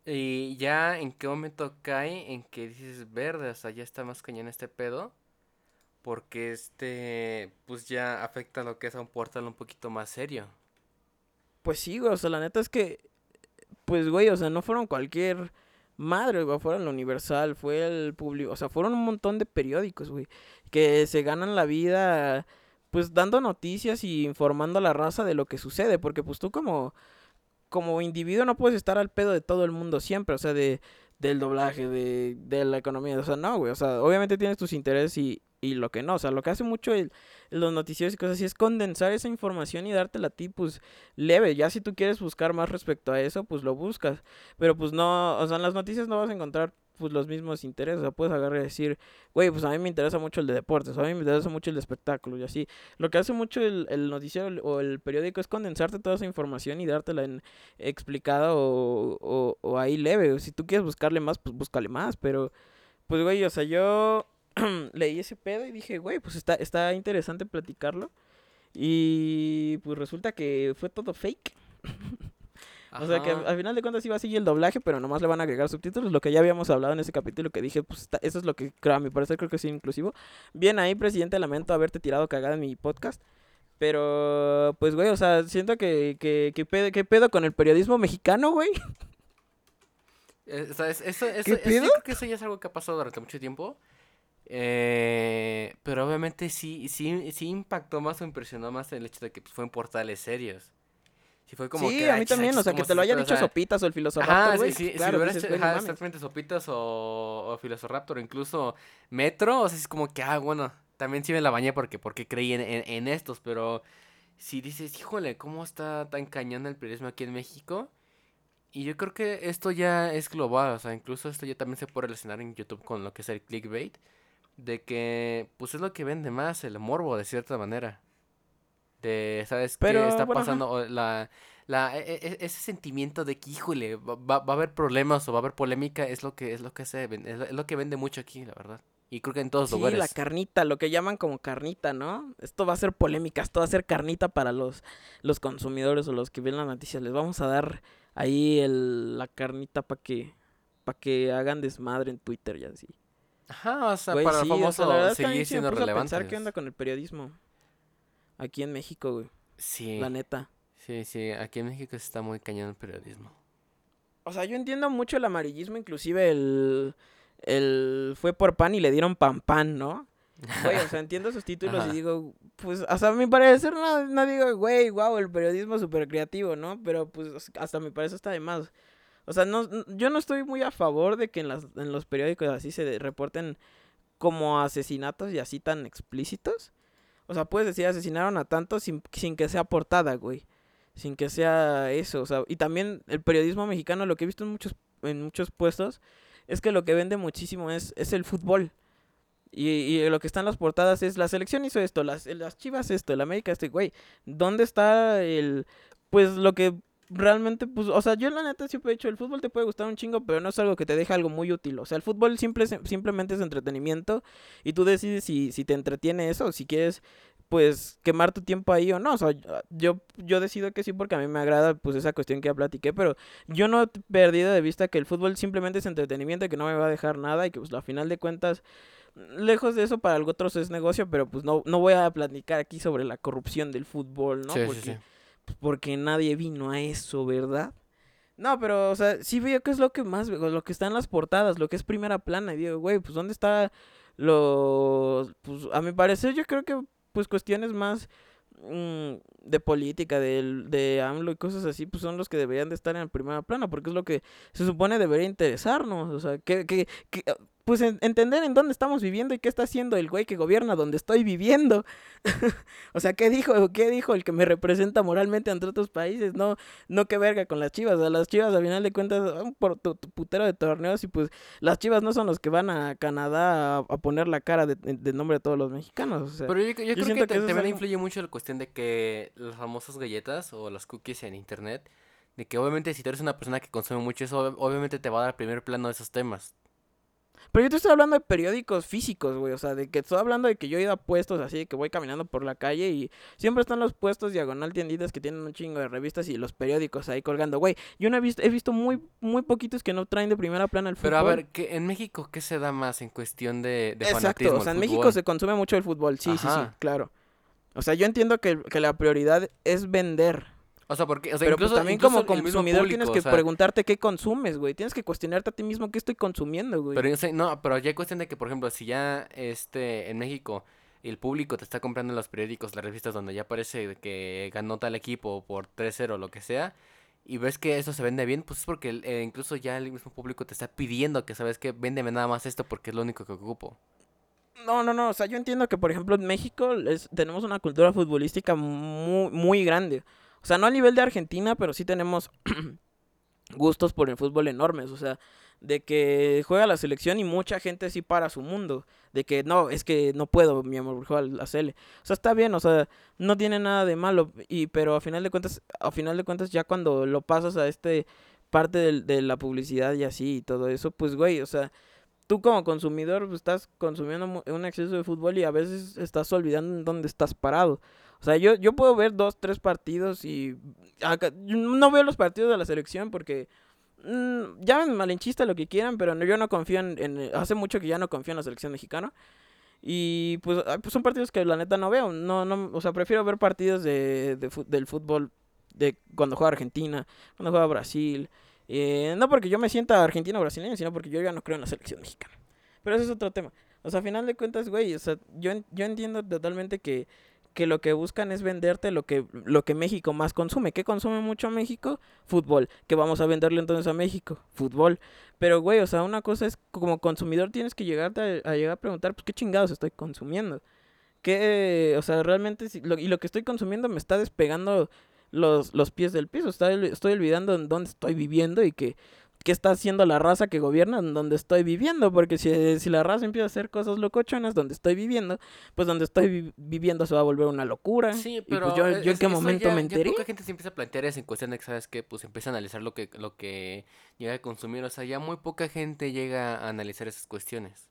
Y ya en qué momento cae en que dices verde, o sea, ya está más cañón este pedo. Porque este, pues ya afecta lo que es a un portal un poquito más serio. Pues sí, güey, o sea, la neta es que, pues, güey, o sea, no fueron cualquier madre, güey, fueron el Universal, fue el público, o sea, fueron un montón de periódicos, güey, que se ganan la vida, pues, dando noticias y informando a la raza de lo que sucede, porque, pues, tú como, como individuo no puedes estar al pedo de todo el mundo siempre, o sea, de, del doblaje, de, de la economía, o sea, no, güey, o sea, obviamente tienes tus intereses y, y lo que no, o sea, lo que hace mucho el- los noticieros y cosas así es condensar esa información y dártela a ti, pues, leve. Ya si tú quieres buscar más respecto a eso, pues lo buscas. Pero pues no, o sea, en las noticias no vas a encontrar pues los mismos intereses. O sea, puedes agarrar y decir, güey, pues a mí me interesa mucho el de deportes, a mí me interesa mucho el de espectáculos y así. Lo que hace mucho el, el noticiero o el periódico es condensarte toda esa información y dártela en explicada o, o, o ahí leve. Si tú quieres buscarle más, pues búscale más. Pero, pues, güey, o sea, yo [clears throat] leí ese pedo y dije, güey, pues está, está interesante platicarlo. Y pues resulta que fue todo fake. [laughs] O sea que Ajá. al final de cuentas iba a seguir el doblaje, pero nomás le van a agregar subtítulos, lo que ya habíamos hablado en ese capítulo que dije, pues está- eso es lo que creo, a mi parecer creo que es inclusivo. Bien ahí, presidente, lamento haberte tirado cagada en mi podcast. Pero, pues, güey, o sea, siento que, que, que, pedo, que pedo con el periodismo mexicano, güey. Eh, ¿sabes? Eso, eso, ¿Qué eso- yo pedo? creo que eso ya es algo que ha pasado durante mucho tiempo. Eh, pero obviamente sí, sí, sí impactó más o impresionó más el hecho de que pues, fue en portales serios. Sí, fue como sí, que, a "Ay, mí también, o sea, que ¿cómo te lo haya dicho Sopitas o el Ajá, Filosofaptor, sí, güey. sí, claro, si hubiera dices, hecho- güey, no ajá, mames. exactamente Sopitas o, o Filosoraptor, incluso Metro, o sea, es como que, ah, bueno, también sí me la bañé porque, porque creí en, en, en estos, pero si dices, híjole, ¿cómo está tan cañón el periodismo aquí en México? Y yo creo que esto ya es global, o sea, incluso esto ya también se puede relacionar en YouTube con lo que es el clickbait, de que, pues es lo que vende más, el morbo, de cierta manera. De, ¿sabes qué está bueno, pasando? O la, la, e- e- ese sentimiento de que, híjole, va, va- a haber problemas o va a haber polémica, es lo que, es lo que se es lo- es lo que vende mucho aquí, la verdad. Y creo que en todos Sí, lugares. la carnita, lo que llaman como carnita, ¿no? Esto va a ser polémica, esto va a ser carnita para los, los consumidores o los que ven las noticias. Les vamos a dar ahí el, la carnita para que, para que hagan desmadre en Twitter y así. Ajá, o sea, Güey, para sí, el o sea, famoso la verdad seguir me siendo puso a relevantes. pensar qué onda con el periodismo aquí en México, güey. Sí, La neta. sí, sí, aquí en México está muy cañón el periodismo. O sea, yo entiendo mucho el amarillismo, inclusive el, el fue por pan y le dieron pan pan, ¿no? Güey, o sea, [laughs] entiendo sus títulos Ajá. y digo, pues, hasta a mi parecer no, no digo, güey, wow, el periodismo súper creativo, ¿no? Pero pues hasta mi parecer está de más. O sea, no, yo no estoy muy a favor de que en, las, en los periódicos así se reporten como asesinatos y así tan explícitos. O sea, puedes decir asesinaron a tantos sin, sin que sea portada, güey. Sin que sea eso, o sea, y también el periodismo mexicano, lo que he visto en muchos, en muchos puestos, es que lo que vende muchísimo es, es el fútbol. Y, y lo que está en las portadas es la selección hizo esto, las, las chivas esto, el América este, güey. ¿Dónde está el, pues lo que realmente, pues, o sea, yo la neta siempre he dicho, el fútbol te puede gustar un chingo, pero no es algo que te deje algo muy útil. O sea, el fútbol simple, simplemente es entretenimiento y tú decides si, si te entretiene eso, o si quieres, pues, quemar tu tiempo ahí o no. O sea, yo, yo decido que sí porque a mí me agrada, pues, esa cuestión que ya platiqué, pero yo no he perdido de vista que el fútbol simplemente es entretenimiento y que no me va a dejar nada y que, pues, a final de cuentas lejos de eso para algo otros es negocio, pero pues no, no voy a platicar aquí sobre la corrupción del fútbol, ¿no? sí, porque, sí, sí. Porque nadie vino a eso, ¿verdad? No, pero, o sea, sí veo que es lo que más lo que está en las portadas, lo que es primera plana, y digo, güey, pues ¿dónde está los, pues a mi parecer yo creo que, pues cuestiones más mm, de política, del- de, AMLO y cosas así, pues son los que deberían de estar en primera plana, porque es lo que se supone debería interesarnos, o sea, que, que, que, pues en- entender en dónde estamos viviendo y qué está haciendo el güey que gobierna donde estoy viviendo. [laughs] o sea, ¿qué dijo? ¿Qué dijo el que me representa moralmente ante otros países? No, no qué verga con las chivas. A las chivas, al final de cuentas, un por tu, tu putero de torneos y pues las chivas no son los que van a Canadá a, a poner la cara de, de nombre de todos los mexicanos. O sea, Pero yo, yo creo siento que, también algo- influye mucho la cuestión de que las famosas galletas o las cookies en internet, de que obviamente si tú eres una persona que consume mucho eso, ob- obviamente te va a dar primer plano de esos temas. Pero yo te estoy hablando de periódicos físicos, güey. O sea, de que estoy hablando de que yo he ido a puestos así, de que voy caminando por la calle y siempre están los puestos diagonal tienditas que tienen un chingo de revistas y los periódicos ahí colgando, güey. Yo no he visto, he visto muy, muy poquitos que no traen de primera plana el fútbol. Pero a ver, ¿qué, en México, ¿qué se da más en cuestión de, de Exacto, fanatismo? o sea, en México se consume mucho el fútbol, sí, sí, sí, claro. O sea, yo entiendo que, que la prioridad es vender. O sea, porque, o sea, pero pues incluso, también incluso como consumidor público, tienes o que sea, preguntarte qué consumes, güey. Tienes que cuestionarte a ti mismo qué estoy consumiendo, güey. Pero yo sé- no, pero ya hay cuestión de que, por ejemplo, si ya este en México el público te está comprando en los periódicos, las revistas donde ya aparece que ganó tal equipo por 3-0 o lo que sea, y ves que eso se vende bien, pues es porque eh, incluso ya el mismo público te está pidiendo que sabes que véndeme nada más esto porque es lo único que ocupo. No, no, no. O sea, yo entiendo que, por ejemplo, en México es- tenemos una cultura futbolística muy, muy grande. O sea, no a nivel de Argentina, pero sí tenemos [clears throat] gustos por el fútbol enormes. O sea, de que juega la selección y mucha gente sí para su mundo. De que no, es que no puedo, mi amor, juega la Sele. O sea, está bien, o sea, no tiene nada de malo. Y, pero a final de cuentas, a final de cuentas, ya cuando lo pasas a este parte del- de, la publicidad y así y todo eso, pues güey, o sea, tú como consumidor pues, estás consumiendo un exceso de fútbol y a veces estás olvidando en dónde estás parado. O sea, yo, yo puedo ver dos, tres partidos y no veo los partidos de la selección porque mm, llamen malinchista lo que quieran, pero no- yo no confío en, hace mucho que ya no confío en la selección mexicana. Y pues, pues son partidos que la neta no veo. No, no, o sea, prefiero ver partidos de, de del fútbol de cuando juega Argentina, cuando juega Brasil. Eh, no porque yo me sienta argentino o brasileño, sino porque yo ya no creo en la selección mexicana. Pero ese es otro tema. O sea, a final de cuentas, güey, o sea, yo, yo entiendo totalmente que, que lo que buscan es venderte lo que, lo que México más consume. ¿Qué consume mucho México? Fútbol. ¿Qué vamos a venderle entonces a México? Fútbol. Pero, güey, o sea, una cosa es, como consumidor tienes que llegarte a, llegar a preguntar, pues, ¿qué chingados estoy consumiendo? ¿Qué, o sea, realmente, si- lo- y lo que estoy consumiendo me está despegando los, los pies del piso. Estoy olvidando en dónde estoy viviendo y que qué está haciendo la raza que gobierna en donde estoy viviendo. Porque si, si la raza empieza a hacer cosas locochonas donde estoy viviendo, pues donde estoy vi- viviendo se va a volver una locura. Sí, Y, pero pues yo, es- yo en qué momento ya- me ya enteré. poca gente se empieza a plantear en cuestión de que, ¿sabes qué? Pues empieza a analizar lo que, lo que llega a consumir. O sea, ya muy poca gente llega a analizar esas cuestiones.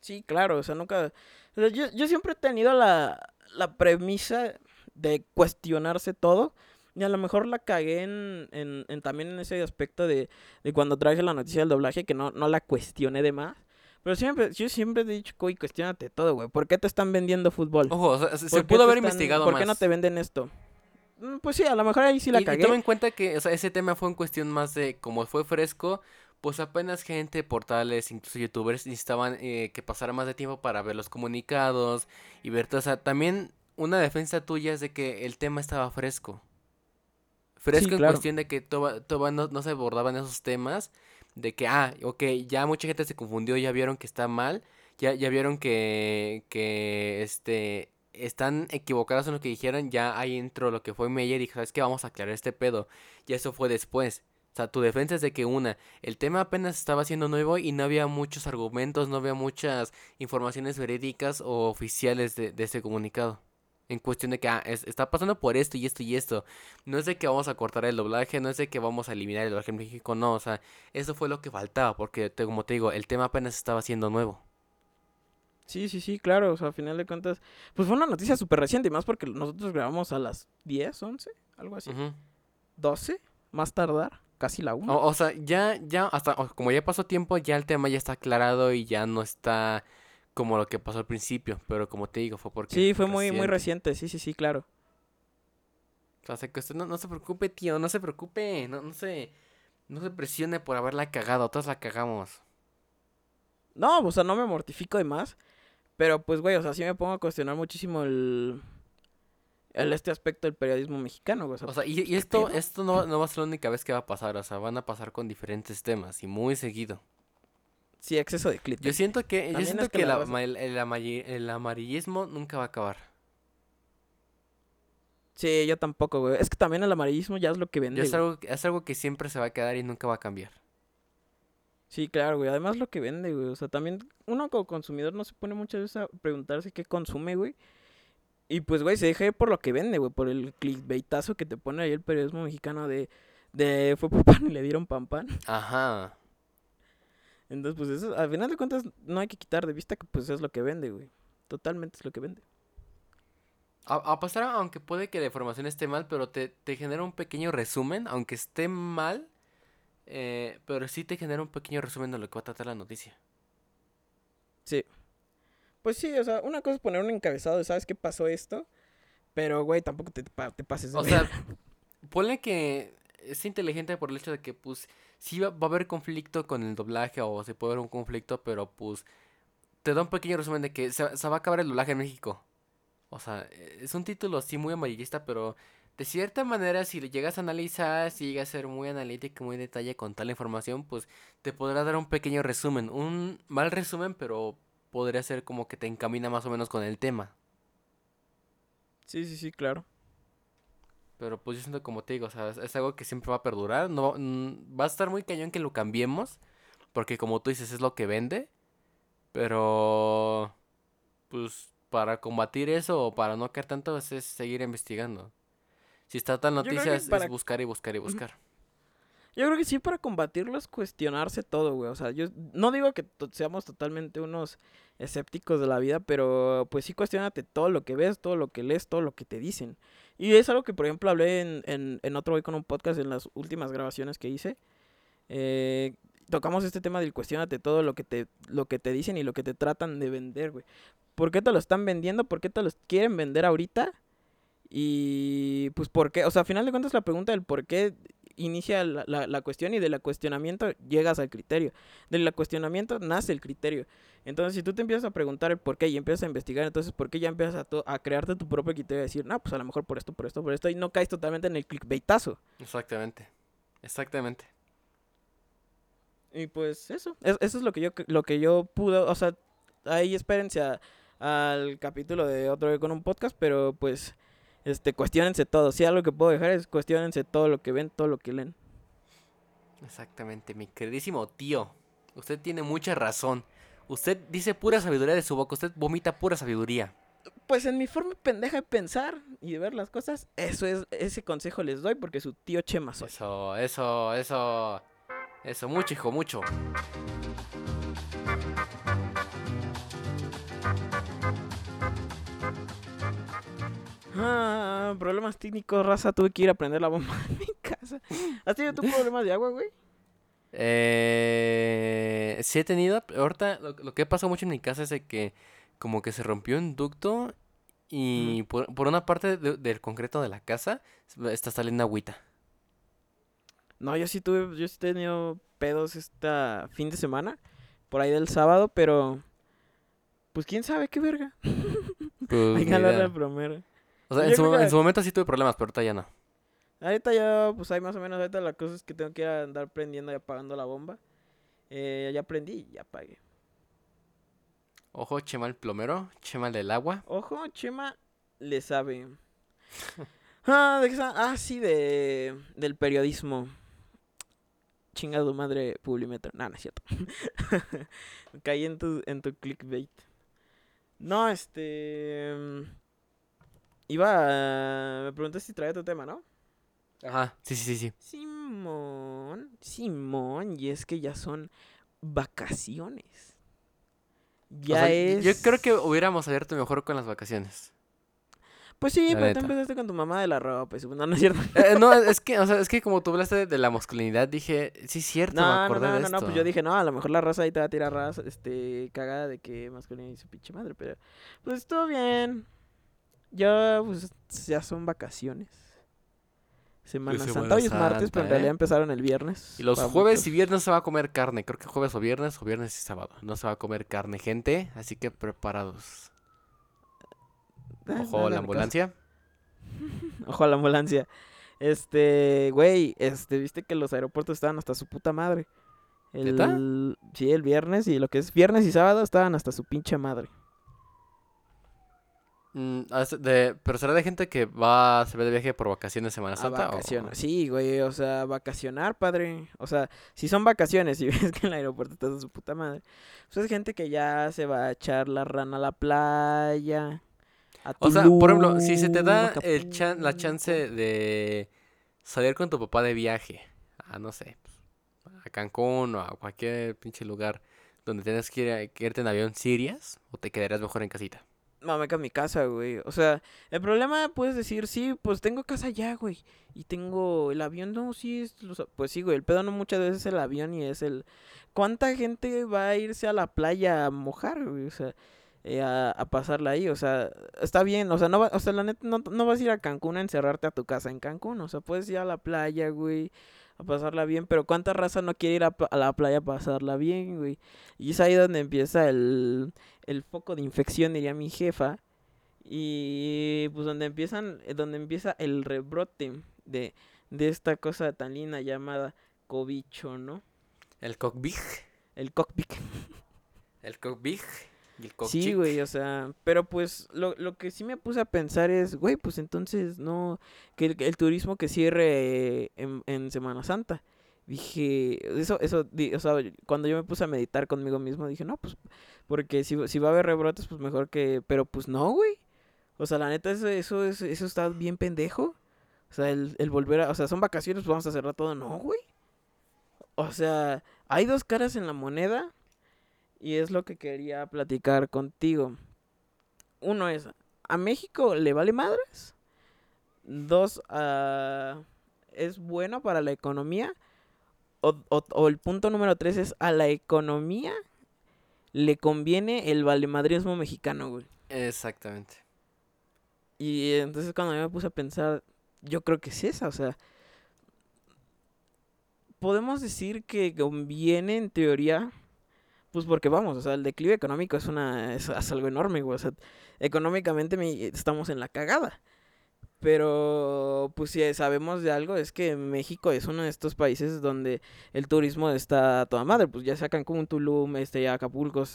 Sí, claro, o sea, nunca... yo, yo siempre he tenido la, la premisa de cuestionarse todo. Y a lo mejor la cagué en, en, en también en ese aspecto de, de cuando traje la noticia del doblaje, que no, no la cuestioné de más. Pero siempre, yo siempre he dicho, güey, cuestionate todo, güey. ¿Por qué te están vendiendo fútbol? Ojo, o sea, se, ¿Por pudo haber están- investigado ¿Por más. qué no te venden esto? Mm, Pues sí, a lo mejor ahí sí la y, y cagué. toma en cuenta que o sea, ese tema fue en cuestión más de como fue fresco, pues apenas gente, portales, incluso youtubers necesitaban eh, que pasara más de tiempo para ver los comunicados y ver todo. O sea, también una defensa tuya es de que el tema estaba fresco. Fresco en claro. cuestión de que toba- toba no, no se abordaban esos temas, de que, ah, ok, ya mucha gente se confundió, ya vieron que está mal, ya, ya vieron que, que, este, están equivocados en lo que dijeron, ya ahí entró lo que fue Meyer y dijo, ¿sabes qué? Vamos a aclarar este pedo. Y eso fue después. O sea, tu defensa es de que una, el tema apenas estaba siendo nuevo y no había muchos argumentos, no había muchas informaciones verídicas o oficiales de, de ese comunicado. En cuestión de que, ah, es- está pasando por esto y esto y esto. No es de que vamos a cortar el doblaje, no es de que vamos a eliminar el doblaje en México, no. O sea, eso fue lo que faltaba, porque te- como te digo, el tema apenas estaba siendo nuevo. Sí, sí, sí, claro. O sea, a final de cuentas, pues fue una noticia súper reciente. Y más porque nosotros grabamos a las 10, 11, algo así. Ujú. 12, más tardar, casi la 1. O, o sea, ya, ya, hasta, como ya pasó tiempo, ya el tema ya está aclarado y ya no está como lo que pasó al principio. Pero como te digo, fue porque sí, fue muy, muy reciente. reciente. Sí, sí, sí, claro. O sea, se no, no se preocupe, tío, no se preocupe, no, no se, no se presione por haberla cagado, todos la cagamos. No, o sea, no me mortifico de más. Pero pues, güey, o sea, sí me pongo a cuestionar muchísimo el. el este aspecto del periodismo mexicano, güey. O sea, O sea, y, y ¿qué esto, esto no, no va a ser la única vez que va a pasar, o sea, van a pasar con diferentes temas y muy seguido. Sí, exceso de clip. Yo siento que, yo siento es que que la la- raza- ma- el, el amarilli- el amarillismo nunca va a acabar. Sí, yo tampoco, güey. Es que también el amarillismo ya es lo que vende. Es algo, es algo que siempre se va a quedar y nunca va a cambiar. Sí, claro, güey. Además lo que vende, güey. O sea, también uno como consumidor no se pone muchas veces a preguntarse qué consume, güey. Y pues, güey, se deja ir por lo que vende, güey. Por el clickbaitazo que te pone ahí el periodismo mexicano de... De fue por pan y le dieron pan pan. Ajá. Entonces, pues eso, al final de cuentas, no hay que quitar de vista que pues es lo que vende, güey. Totalmente es lo que vende. A, a pasar, aunque puede que la información esté mal, pero te, te genera un pequeño resumen, aunque esté mal, eh, pero sí te genera un pequeño resumen de lo que va a tratar la noticia. Pues sí, o sea, una cosa es poner un encabezado de, ¿sabes qué pasó esto? Pero, güey, tampoco te, te pases de O ver- sea, ponle que es inteligente por el hecho de que, pues, sí va, va a haber conflicto con el doblaje o se puede haber un conflicto, pero, pues, te da un pequeño resumen de que se, va a acabar el doblaje en México. O sea, eh, es un título sí muy amarillista, pero de cierta manera, si le llegas a analizar, si llegas a ser muy analítico, muy detalle con tal información, pues te podrá dar un pequeño resumen. Un mal resumen, pero podría ser como que te encamina más o menos con el tema. Sí, sí, sí, claro. Pero pues yo siento como te digo, o sea, es, algo que siempre va a perdurar. No, mm, va a estar muy cañón que lo cambiemos. Porque como tú dices, es lo que vende. Pero pues para combatir eso o para no caer tanto es, es seguir investigando. Si está que noticia es, es para- buscar y buscar y buscar. Yo creo que sí, para combatirlo es cuestionarse todo, güey. O sea, yo no digo que seamos totalmente unos escépticos de la vida, pero pues sí cuestionate todo lo que ves, todo lo que lees, todo lo que te dicen. Y es algo que, por ejemplo, hablé en, en, en otro hoy con un podcast en las últimas grabaciones que hice. Eh, tocamos este tema del cuestionate todo lo que te lo que te dicen y lo que te tratan de vender, güey. ¿Por qué te lo están vendiendo? ¿Por qué te lo quieren vender ahorita? Y pues por qué, o sea, al final de cuentas la pregunta del por qué inicia la, la, la cuestión y de la cuestionamiento llegas al criterio. Del cuestionamiento nace el criterio. Entonces, si tú te empiezas a preguntar el por qué y empiezas a investigar, entonces, ¿por qué ya empiezas a, to- a crearte tu propio criterio y decir, no, pues a lo mejor por esto, por esto, por esto, y no caes totalmente en el clickbaitazo? Exactamente. Exactamente. Y pues eso, es- eso es lo que yo lo que yo pude, o sea, ahí espérense a- al capítulo de otro día con un podcast, pero pues este cuestionense todo. Si algo que puedo dejar es cuestionense todo lo que ven, todo lo que leen. Exactamente, mi queridísimo tío. Usted tiene mucha razón. Usted dice pura sabiduría de su boca. Usted vomita pura sabiduría. Pues en mi forma pendeja de pensar y de ver las cosas, eso es ese consejo les doy porque su tío Chema soy. Eso, eso, eso. Eso, mucho, hijo, mucho. Problemas técnicos, raza. Tuve que ir a prender la bomba [laughs] en mi casa. ¿Has tenido tú problemas de agua, güey? Eh, sí he tenido, ahorita lo, lo que pasa mucho en mi casa es de que como que se rompió un ducto y por, por una parte de- del concreto de la casa está saliendo agüita. No, yo sí tuve, yo sí he tenido pedos esta fin de semana, por ahí del sábado, pero pues quién sabe qué verga. [laughs] Pues, Hay que hablarle idea. O sea, en su, creo que- en su momento sí tuve problemas, pero ahorita ya no. Ahorita ya, pues hay más o menos, ahorita la cosa es que tengo que ir a andar prendiendo y apagando la bomba. Eh, ya prendí y ya apagué. Ojo, Chema el plomero, Chema el del agua. Ojo, Chema le sabe. Ah, ¿de qué? Ah, sí, de, del periodismo. Chinga tu madre, Publimetro. No, no es cierto. [laughs] Caí en tu, en tu clickbait. No, este... Iba a... Me preguntaste si traía tu tema, ¿no? Ajá, sí, sí, sí, sí. Simón, Simón, y es que ya son vacaciones. O Ya sea, es... Yo creo que hubiéramos abierto mejor con las vacaciones. Pues sí, La pero tú neta. empezaste con tu mamá de la ropa, y no, no es cierto. [laughs] Eh, no, es que, o sea, es que como tú hablaste de, de la masculinidad, dije, sí, es cierto, me No, no, acordé no, de no, no, pues yo dije, no, a lo mejor la raza ahí te va a tirar raza, este, cagada de que masculino y su pinche madre, pero pues todo bien. Ya, pues ya son vacaciones. Semana Semana Santa, hoy es martes, pero en realidad ¿eh? empezaron el viernes. Y los jueves muchos. y viernes se va a comer carne. Creo que jueves o viernes, o viernes y sábado. No se va a comer carne, gente. Así que preparados. Ah, Ojo a la ambulancia. [laughs] Ojo a la ambulancia. Este, güey, este, viste que los aeropuertos estaban hasta su puta madre. ¿Neta? El, sí, el viernes y lo que es viernes y sábado estaban hasta su pinche madre. Mm, ah, de- pero será de gente que va, se ve de viaje por vacaciones Semana Santa. o-. Sí, güey, o sea, vacacionar, padre. O sea, si son vacaciones y [laughs] ves que el aeropuerto está de su puta madre. Pues es gente que ya se va a echar la rana a la playa. a O sea, por ejemplo, si se te da el chan- la chance de salir con tu papá de viaje a, no sé, a Cancún o a cualquier pinche lugar donde tienes que, ir que irte en avión, ¿Sirias? ¿O te quedarías mejor en casita? En mi casa, güey. O sea, el problema puedes decir, sí, pues tengo casa ya, güey. Y tengo el avión, no, sí, es, pues sí, güey. El pedo no muchas veces es el avión y es el... ¿Cuánta gente va a irse a la playa a mojar, güey? O sea, eh, a, a pasarla ahí. O sea, está bien. O sea, no va, o sea, la neta, no, no vas a ir a Cancún a encerrarte a tu casa en Cancún. O sea, puedes ir a la playa, güey. A pasarla bien, pero ¿cuánta raza no quiere ir a, la playa a pasarla bien, güey? Y es ahí donde empieza el, el foco de infección, diría mi jefa. Y pues donde empiezan, eh, donde empieza el rebrote de, de esta cosa tan linda llamada cobicho, ¿no? El cockbig, El cockpit. el cockbig y el Sí, güey, o sea, pero pues lo, lo que sí me puse a pensar es, güey, pues entonces no, que el, turismo que cierre en, en Semana Santa. Dije, eso, eso, di- o sea, cuando yo me puse a meditar conmigo mismo, dije, no, pues, porque si, si va a haber rebrotes, pues mejor que, pero pues no, güey. O sea, la neta, eso, eso, es- eso está bien pendejo. O sea, el, el volver a, o sea, son vacaciones, pues vamos a cerrar todo, no, güey. O sea, hay dos caras en la moneda. Y es lo que quería platicar contigo. Uno es, ¿a México le vale madres? Dos, ah, ¿es bueno para la economía? O, o- o el punto número tres es, ¿a la economía le conviene el valemadrismo mexicano, güey? Exactamente. Y entonces cuando yo me puse a pensar, yo creo que es esa, o sea, podemos decir que conviene en teoría, pues porque vamos, o sea, el declive económico es una es, algo enorme, güey, o sea, económicamente me- estamos en la cagada. Pero pues si sabemos de algo es que México es uno de estos países donde el turismo está a toda madre, pues ya sea Cancún, Tulum, este Acapulco, o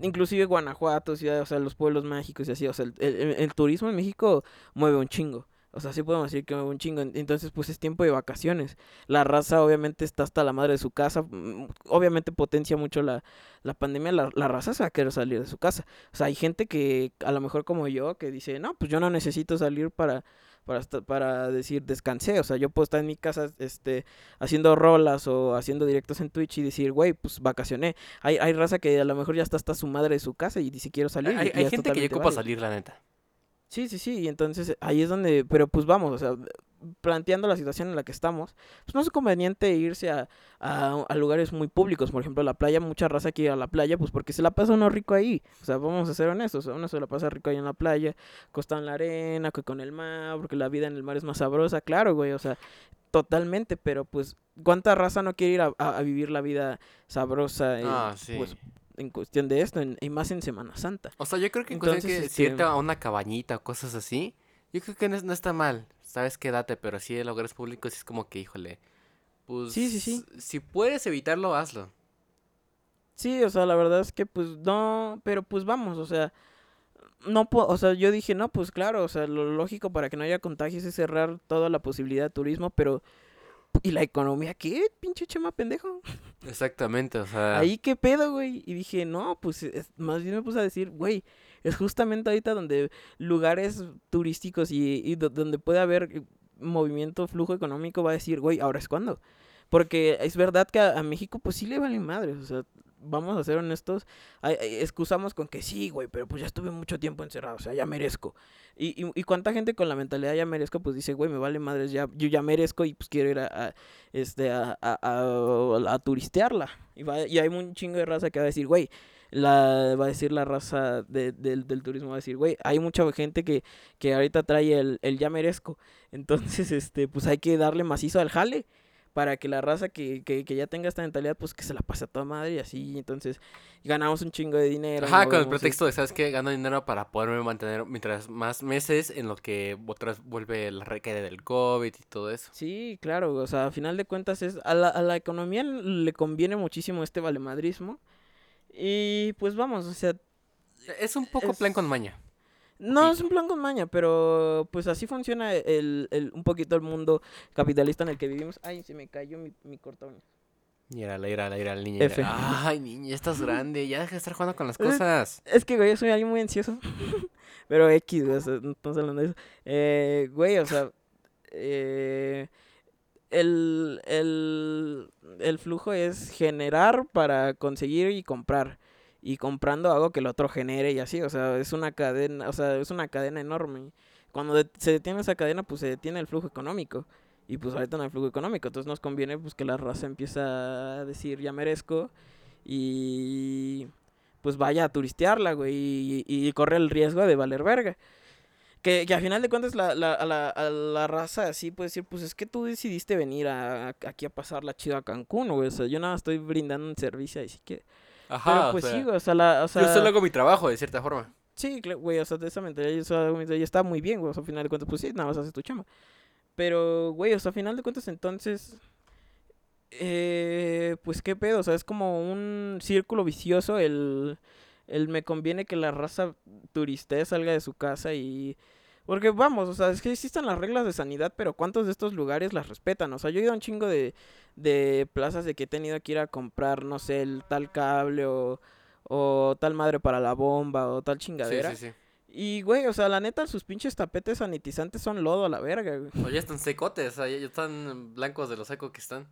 inclusive Guanajuato, ciudad, o sea, los pueblos mágicos y así, o sea, el, el- el turismo en México mueve un chingo. O sea, sí podemos decir que un chingo. en- Entonces, pues es tiempo de vacaciones. La raza obviamente está hasta la madre de su casa. mm, Obviamente potencia mucho la, la pandemia. La, la raza se va a querer salir de su casa. O sea, hay gente que a lo mejor como yo que dice, no, pues yo no necesito salir para, para, para decir descansé. O sea, yo puedo estar en mi casa este, haciendo rolas o haciendo directos en Twitch y decir, güey, pues vacacioné. Hay, hay raza que a lo mejor ya está hasta su madre de su casa y dice quiero salir. y- Hay, y hay gente que ya ocupa válido. salir, la neta. Sí, sí, sí, y entonces ahí es donde, pero pues vamos, o sea, planteando la situación en la que estamos, pues no es conveniente irse a, a, a lugares muy públicos, por ejemplo, la playa, mucha raza quiere ir a la playa, pues porque se la pasa uno rico ahí, o sea, vamos a ser honestos, uno se la pasa rico ahí en la playa, acostado en la arena, que con el mar, porque la vida en el mar es más sabrosa, claro, güey, o sea, totalmente, pero pues, ¿cuánta raza no quiere ir a, vivir la vida sabrosa? eh, Ah, sí. Pues en cuestión de esto, en- y más en Semana Santa. O sea, yo creo que en cuestión Entonces, que este- si irte a una cabañita o cosas así, yo creo que no, es- no está mal. Sabes qué date, pero sí en lugares públicos sí es como que, híjole. Pues, Sí, sí, sí. Si puedes evitarlo, hazlo. Sí, o sea, la verdad es que pues no, pero pues vamos, o sea, no puedo, o sea, yo dije, no, pues claro, o sea, lo lógico para que no haya contagios es cerrar toda la posibilidad de turismo, pero ¿y la economía qué? Pinche chema pendejo. Exactamente, o sea. Ahí qué pedo, güey. Y dije, no, pues es- más bien me puse a decir, güey, es justamente ahorita donde lugares turísticos y, y do- donde puede haber eh, movimiento, flujo económico, va a decir, güey, ahora es cuando. Porque es verdad que a, a México, pues sí le vale madres, o sea, vamos a ser honestos, excusamos con que sí, güey, pero pues ya estuve mucho tiempo encerrado, o sea, ya merezco. Y, y, cuánta gente con la mentalidad ya merezco, pues dice, güey, me vale madres, ya, yo ya merezco y pues quiero ir a, a, este, a, a- a turistearla. Y, va, y hay un chingo de raza que va a decir, güey, la, va a decir la raza de- del, del turismo, va a decir, güey, hay mucha gente que, que ahorita trae el, el ya merezco. Entonces, [laughs] este, pues hay que darle macizo al jale para que la raza que, que, que ya tenga esta mentalidad, pues que se la pase a toda madre y así, entonces ganamos un chingo de dinero. Ajá, con el pretexto de, ¿sabes qué? Gano dinero para poderme mantener mientras más meses en lo que otra vez vuelve la recaída del COVID y todo eso. Sí, claro, o sea, a final de cuentas es a la, a la economía le conviene muchísimo este valemadrismo. Y pues vamos, o sea, Es un poco Es- plan con maña. No es un plan con maña, pero pues así funciona el, el, un poquito el mundo capitalista en el que vivimos. Ay, se me cayó mi, mi corta uña. Mírala, mírala, mírala, niña. F. mírala. Ay, niña, ya estás grande. Ya deja de estar jugando con las [laughs] cosas. Es que, güey, yo soy alguien muy ansioso. [laughs] Pero X, güey, o sea, no estamos hablando de eso. Eh, güey, o sea, eh, el, el, el flujo es generar para conseguir y comprar. Y comprando algo que el otro genere y así, o sea, es una cadena, o sea, es una cadena enorme. Cuando se detiene esa cadena, pues se detiene el flujo económico. Y pues ahorita no hay flujo económico, entonces nos conviene pues que la raza empiece a decir ya merezco y pues vaya a turistearla, güey, y, y corre el riesgo de valer verga. Que, que a final de cuentas la, la, la, la raza así puede decir, pues es que tú decidiste venir a, aquí a pasar la chida a Cancún, güey, o sea, yo nada estoy brindando un servicio así que... Ajá, Pero o pues sea, sí, güey, o sea, la, o sea, yo solo hago mi trabajo, de cierta forma. Sí, güey, o sea, de esa mentalidad, eso, ya está muy bien, güey, o sea, al final de cuentas, pues sí, nada más haces tu chamba. Pero, güey, o sea, al final de cuentas, entonces, eh, pues qué pedo, o sea, es como un círculo vicioso el, el me conviene que la raza turiste salga de su casa y... Porque vamos, o sea, es que existen las reglas de sanidad, pero ¿cuántos de estos lugares las respetan? O sea, yo he ido a un chingo de, de plazas de que he tenido que ir a comprar, no sé, el tal cable o, o tal madre para la bomba o tal Sí, chingadera. sí, sí. Y, güey, o sea, la neta, sus pinches tapetes sanitizantes son lodo a la verga, güey. O ya están secotes, o sea, ya están blancos de lo seco que están.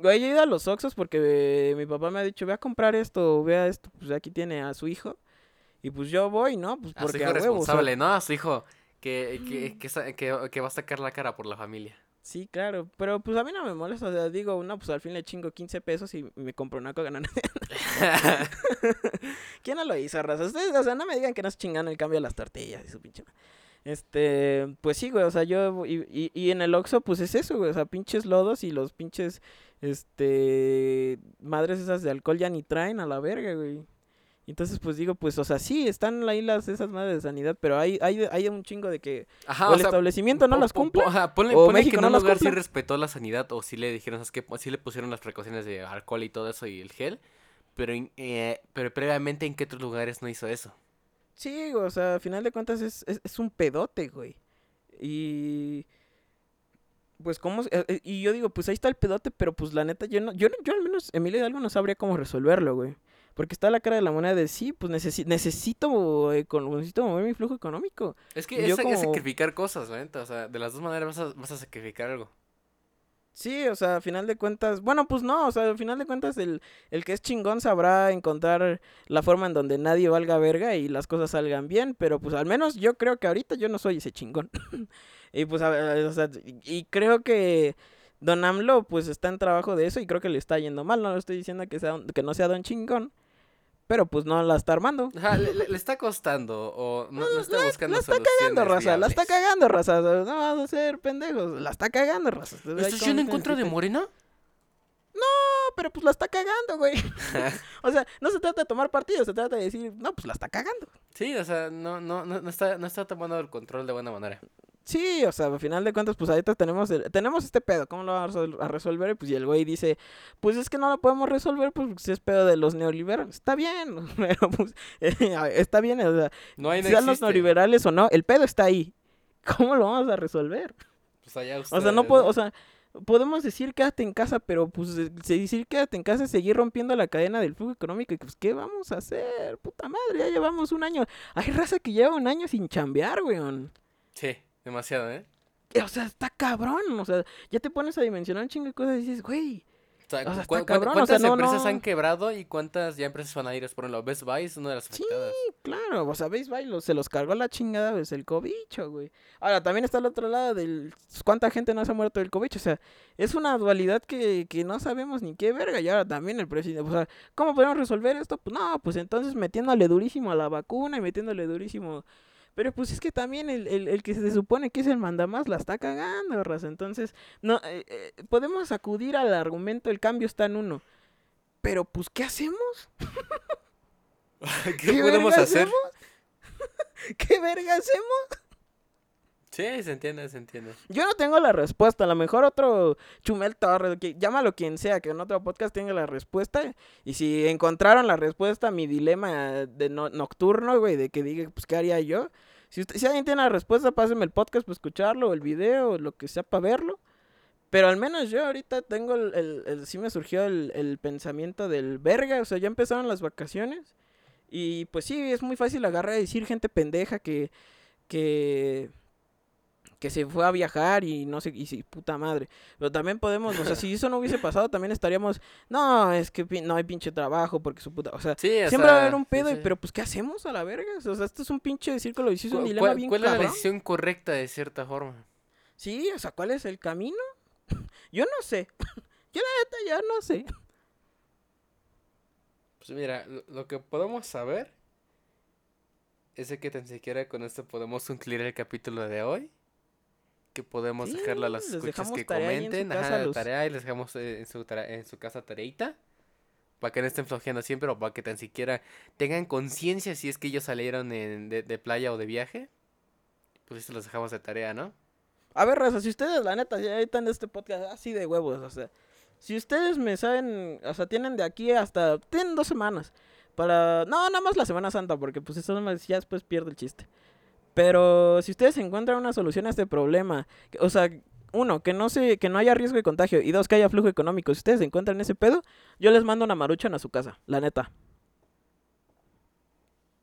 Güey, yo he ido a los Oxxos porque eh, mi papá me ha dicho, ve a comprar esto, vea esto, pues aquí tiene a su hijo. Y pues yo voy, ¿no? Pues A su porque hijo a huevo, o sea, responsable, ¿no? A su hijo que, que, que, que- que va a sacar la cara por la familia. Sí, claro, pero pues a mí no me molesta, o sea, digo, no, pues al fin le chingo 15 pesos y me compro una coca [laughs] ¿Quién no lo hizo, raza? Ustedes, o sea, no me digan que no es chingando el cambio de las tortillas y su pinche. Este, pues sí, güey, o sea, yo, y, y, y en el Oxxo, pues es eso, güey, o sea, pinches lodos y los pinches, este, madres esas de alcohol ya ni traen a la verga, güey. Entonces, pues digo, pues, o sea, sí, están ahí las, esas madres de sanidad, pero hay, hay, hay un chingo de que Ajá, o o el sea, establecimiento no po- las cumple. po- ajá, ponle, o ponle México que en no un lugar sí respetó la sanidad o sí le dijeron, ¿sabes qué? Sí le pusieron las precauciones de alcohol y todo eso y el gel, pero, eh, pero previamente en qué otros lugares no hizo eso. Sí, o sea, al final de cuentas es, es, es un pedote, güey. Y pues cómo eh, eh, y yo digo, pues ahí está el pedote, pero pues la neta yo no yo yo al menos Emilio Hidalgo no sabría cómo resolverlo, güey. Porque está la cara de la moneda de sí, pues necesi- necesito eh, con- necesito mover mi flujo económico. Es que es, yo es como- sacrificar cosas, neta, o sea, de las dos maneras vas a, vas a sacrificar algo. Sí, o sea, a final de cuentas, bueno, pues no, o sea, al final de cuentas el, el que es chingón sabrá encontrar la forma en donde nadie valga verga y las cosas salgan bien, pero pues al menos yo creo que ahorita yo no soy ese chingón. [laughs] y pues, a o sea, y, creo que Don AMLO pues está en trabajo de eso y creo que le está yendo mal, no le estoy diciendo que, sea, que no sea Don chingón, pero pues no la está armando. Ajá, le, está costando o no, no está buscando La está cagando, raza, la está cagando, raza, no vas a ser pendejos, la está cagando, raza. ¿Estás yendo en contra de Morena? No, pero pues la está cagando, güey. [laughs] o sea, no se trata de tomar partido, se trata de decir, no, pues la está cagando. Sí, o sea, no, no, no, no está, no está tomando el control de buena manera. Sí, o sea, al final de cuentas, pues ahorita tenemos el- tenemos este pedo, ¿cómo lo vamos a resol- a resolver? Y pues y el güey dice, pues es que no lo podemos resolver, pues es pedo de los neoliberales. Está bien, [laughs] pero pues está bien, o sea, No hay, no sean los neoliberales o no, el pedo está ahí. [laughs] ¿Cómo lo vamos a resolver? Pues allá O sea, no puedo, o sea, podemos decir quédate en casa, pero pues eh, decir quédate en casa es seguir rompiendo la cadena del flujo económico y pues ¿qué vamos a hacer? Puta madre, ya llevamos un año. Hay raza que lleva un año sin chambear, weón. Sí, demasiado, ¿eh? O sea, está cabrón, o sea, ya te pones a dimensionar un chingo de cosas y dices, güey, O sea, O sea, ¿cu- está cabrón, o ¿cuántas sea, no, empresas no. han quebrado y cuántas ya empresas van a ir? Por ejemplo, Best Buy es una de las Sí. afectadas. claro, o sea, veis, lo- se los cargó la chingada, pues el cobicho, güey. Ahora, también está el otro lado del cuánta gente no se ha muerto del cobicho, o sea, es una dualidad que, que no sabemos ni qué verga, y ahora también el presidente, o sea, ¿cómo podemos resolver esto? Pues no, pues entonces metiéndole durísimo a la vacuna y metiéndole durísimo... Pero pues es que también el, el, el que se supone que es el mandamás la está cagando, raza. Entonces, no, eh, eh, podemos acudir al argumento, el cambio está en uno. Pero pues, ¿qué hacemos? [laughs] ¿Qué, podemos hacer? hacemos? [laughs] ¿Qué verga hacemos? Sí, se entiende, se entiende. Yo no tengo la respuesta. A lo mejor otro Chumel Torres, que, llámalo quien sea, que en otro podcast tenga la respuesta. Y si encontraron la respuesta a mi dilema de no- nocturno, güey, de que diga, pues, ¿qué haría yo? Si, usted, si alguien tiene la respuesta, pásenme el podcast para escucharlo, o el video, o lo que sea para verlo. Pero al menos yo ahorita tengo el, el- sí me surgió el, el pensamiento del verga, o sea, ya empezaron las vacaciones. Y pues sí, es muy fácil agarrar y decir gente pendeja que, que, que se fue a viajar y no sé, y sí, puta madre. Pero también podemos, o sea, si eso no hubiese pasado, también estaríamos, no, es que no hay pinche trabajo porque su puta, o sea, Sí, o siempre va a sea, haber un sí, pedo, y- pero pues, ¿qué hacemos a la verga? O sea, esto es un pinche círculo vicioso, un ¿Cu- dilema ¿Cuál, bien cuál es la decisión correcta de cierta forma? Sí, o sea, ¿cuál es el camino? [laughs] Yo no sé. [laughs] Yo la neta ya no sé. Pues mira, lo, que podemos saber es que tan siquiera con esto podemos concluir el capítulo de hoy. Que podemos Sí, dejarlo a les escuchas que comenten, ajá, los- tarea y les dejamos eh, en su, tarea- en su casa tareita. Para que no estén flojeando siempre o para que tan siquiera tengan conciencia si es que ellos salieron en- de, de playa o de viaje. Pues esto los dejamos de tarea, ¿no? A ver, Raza, si ustedes, la neta, ya están en este podcast así de huevos, o sea, si ustedes me saben, o sea, tienen de aquí hasta, tienen dos semanas para, no, nada más la Semana Santa, porque pues eso ya después pierde el chiste. Pero si ustedes encuentran una solución a este problema, o sea, uno, que no se, que no haya riesgo de contagio, y dos, que haya flujo económico, si ustedes encuentran ese pedo, yo les mando una maruchan a su casa, la neta.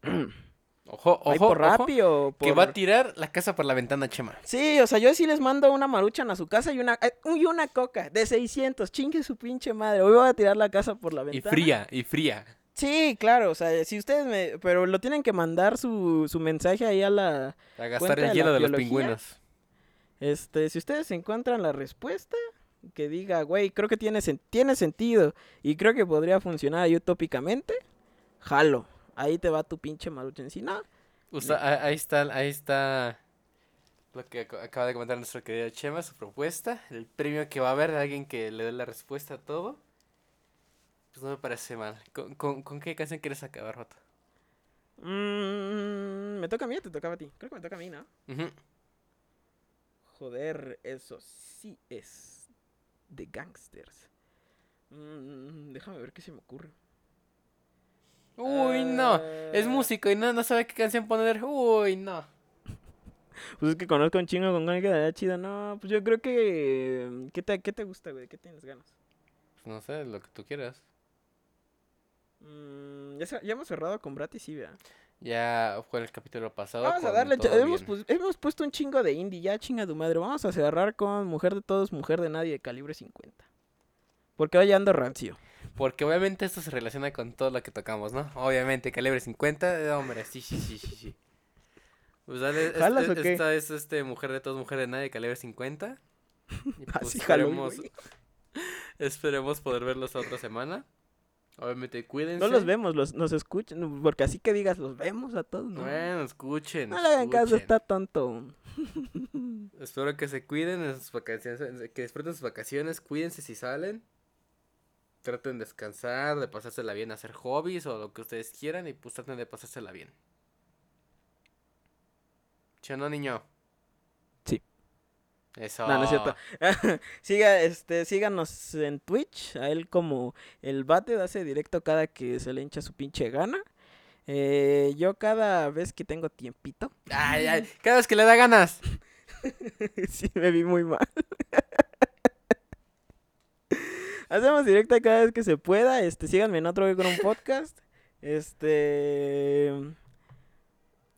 [clears throat] Ojo, ojo, por ojo, Rappi o que va a tirar la casa por la ventana, Chema. Sí, o sea, yo sí les mando una maruchan a su casa y una, eh, y una coca de 600. Chingue su pinche madre. Hoy voy a tirar la casa por la Y ventana. fría, y fría. Sí, claro, o sea, si ustedes me... Pero lo tienen que mandar su, su mensaje ahí a la... A gastar el hielo de los pingüinos. Este, si ustedes encuentran la respuesta, que diga, güey, creo que tiene, sen- tiene sentido y creo que podría funcionar ahí utópicamente, jalo. Ahí te va tu pinche maruchan. Si no, O sea, a- ahí está, ahí está lo que ac- acaba de comentar nuestro querido Chema, su propuesta, el premio que va a haber de alguien que le dé la respuesta a todo. Pues no me parece mal. ¿Con, con, con qué canción quieres acabar, Joto? mm, me toca a mí o te tocaba a ti. Creo que me toca a mí, ¿no? Joder, eso sí es de gangsters. Mm, déjame ver qué se me ocurre. Uy, no. Es Ah, músico y no, no sabe qué canción poner. Uy, no. [laughs] Pues es que conozco un chingo con que quedaría chido. No, pues yo creo que. ¿Qué te, qué te gusta, güey? ¿Qué tienes ganas? Pues no sé, lo que tú quieras. Mm, ya, se- ya hemos cerrado con sí, vea. Ya fue el capítulo pasado. Vamos a darle. Hemos, pu- hemos puesto un chingo de indie, ya chinga tu madre. Vamos a cerrar con Mujer de Todos, Mujer de Nadie, de calibre 50. Porque hoy ando rancio. Porque obviamente esto se relaciona con todo lo que tocamos, ¿no? Obviamente, calibre 50, eh, hombre, sí, sí, sí, sí, sí. Pues dale, es- ¿Jalas es- o qué? esta es este Mujer de Todos, Mujer de Nadie, calibre 50. Y [laughs] pues Así esperemos, [laughs] esperemos poder verlos otra semana. Obviamente, cuídense. No los vemos, los, nos escuchan. no, Porque así que digas, los vemos a todos. No, Bueno, escuchen. no le hagan caso, escuchen. está tonto. [laughs] Espero que se cuiden en sus vacaciones, que disfruten sus vacaciones, cuídense si salen. Traten de descansar, de pasársela bien, hacer hobbies o lo que ustedes quieran y pues traten de pasársela bien. ¿Sí o no, niño? Eso. No, no es cierto. [laughs] Siga, este, síganos en Twitch. A él como el bate hace directo cada que se le hincha su pinche gana. Eh, yo cada vez que tengo tiempito. Ay, ay, cada vez que le da ganas. [laughs] sí, me vi muy mal. [laughs] Hacemos directa cada vez que se pueda. Este, síganme en otro con un podcast. Este.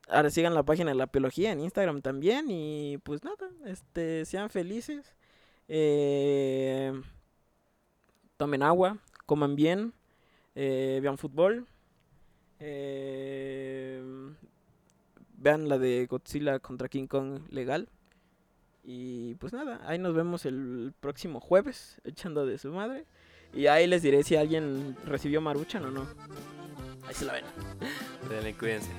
Ahora sigan la página de la biología en Instagram también. Y pues nada, este, sean felices. Eh, tomen agua, coman bien, eh, vean fútbol. eh, vean la de Godzilla contra King Kong legal. Y pues nada, ahí nos vemos el próximo jueves [laughs] echando de su madre. Y ahí les diré si alguien recibió Maruchan o no. Ahí se la ven. Dale, cuídense.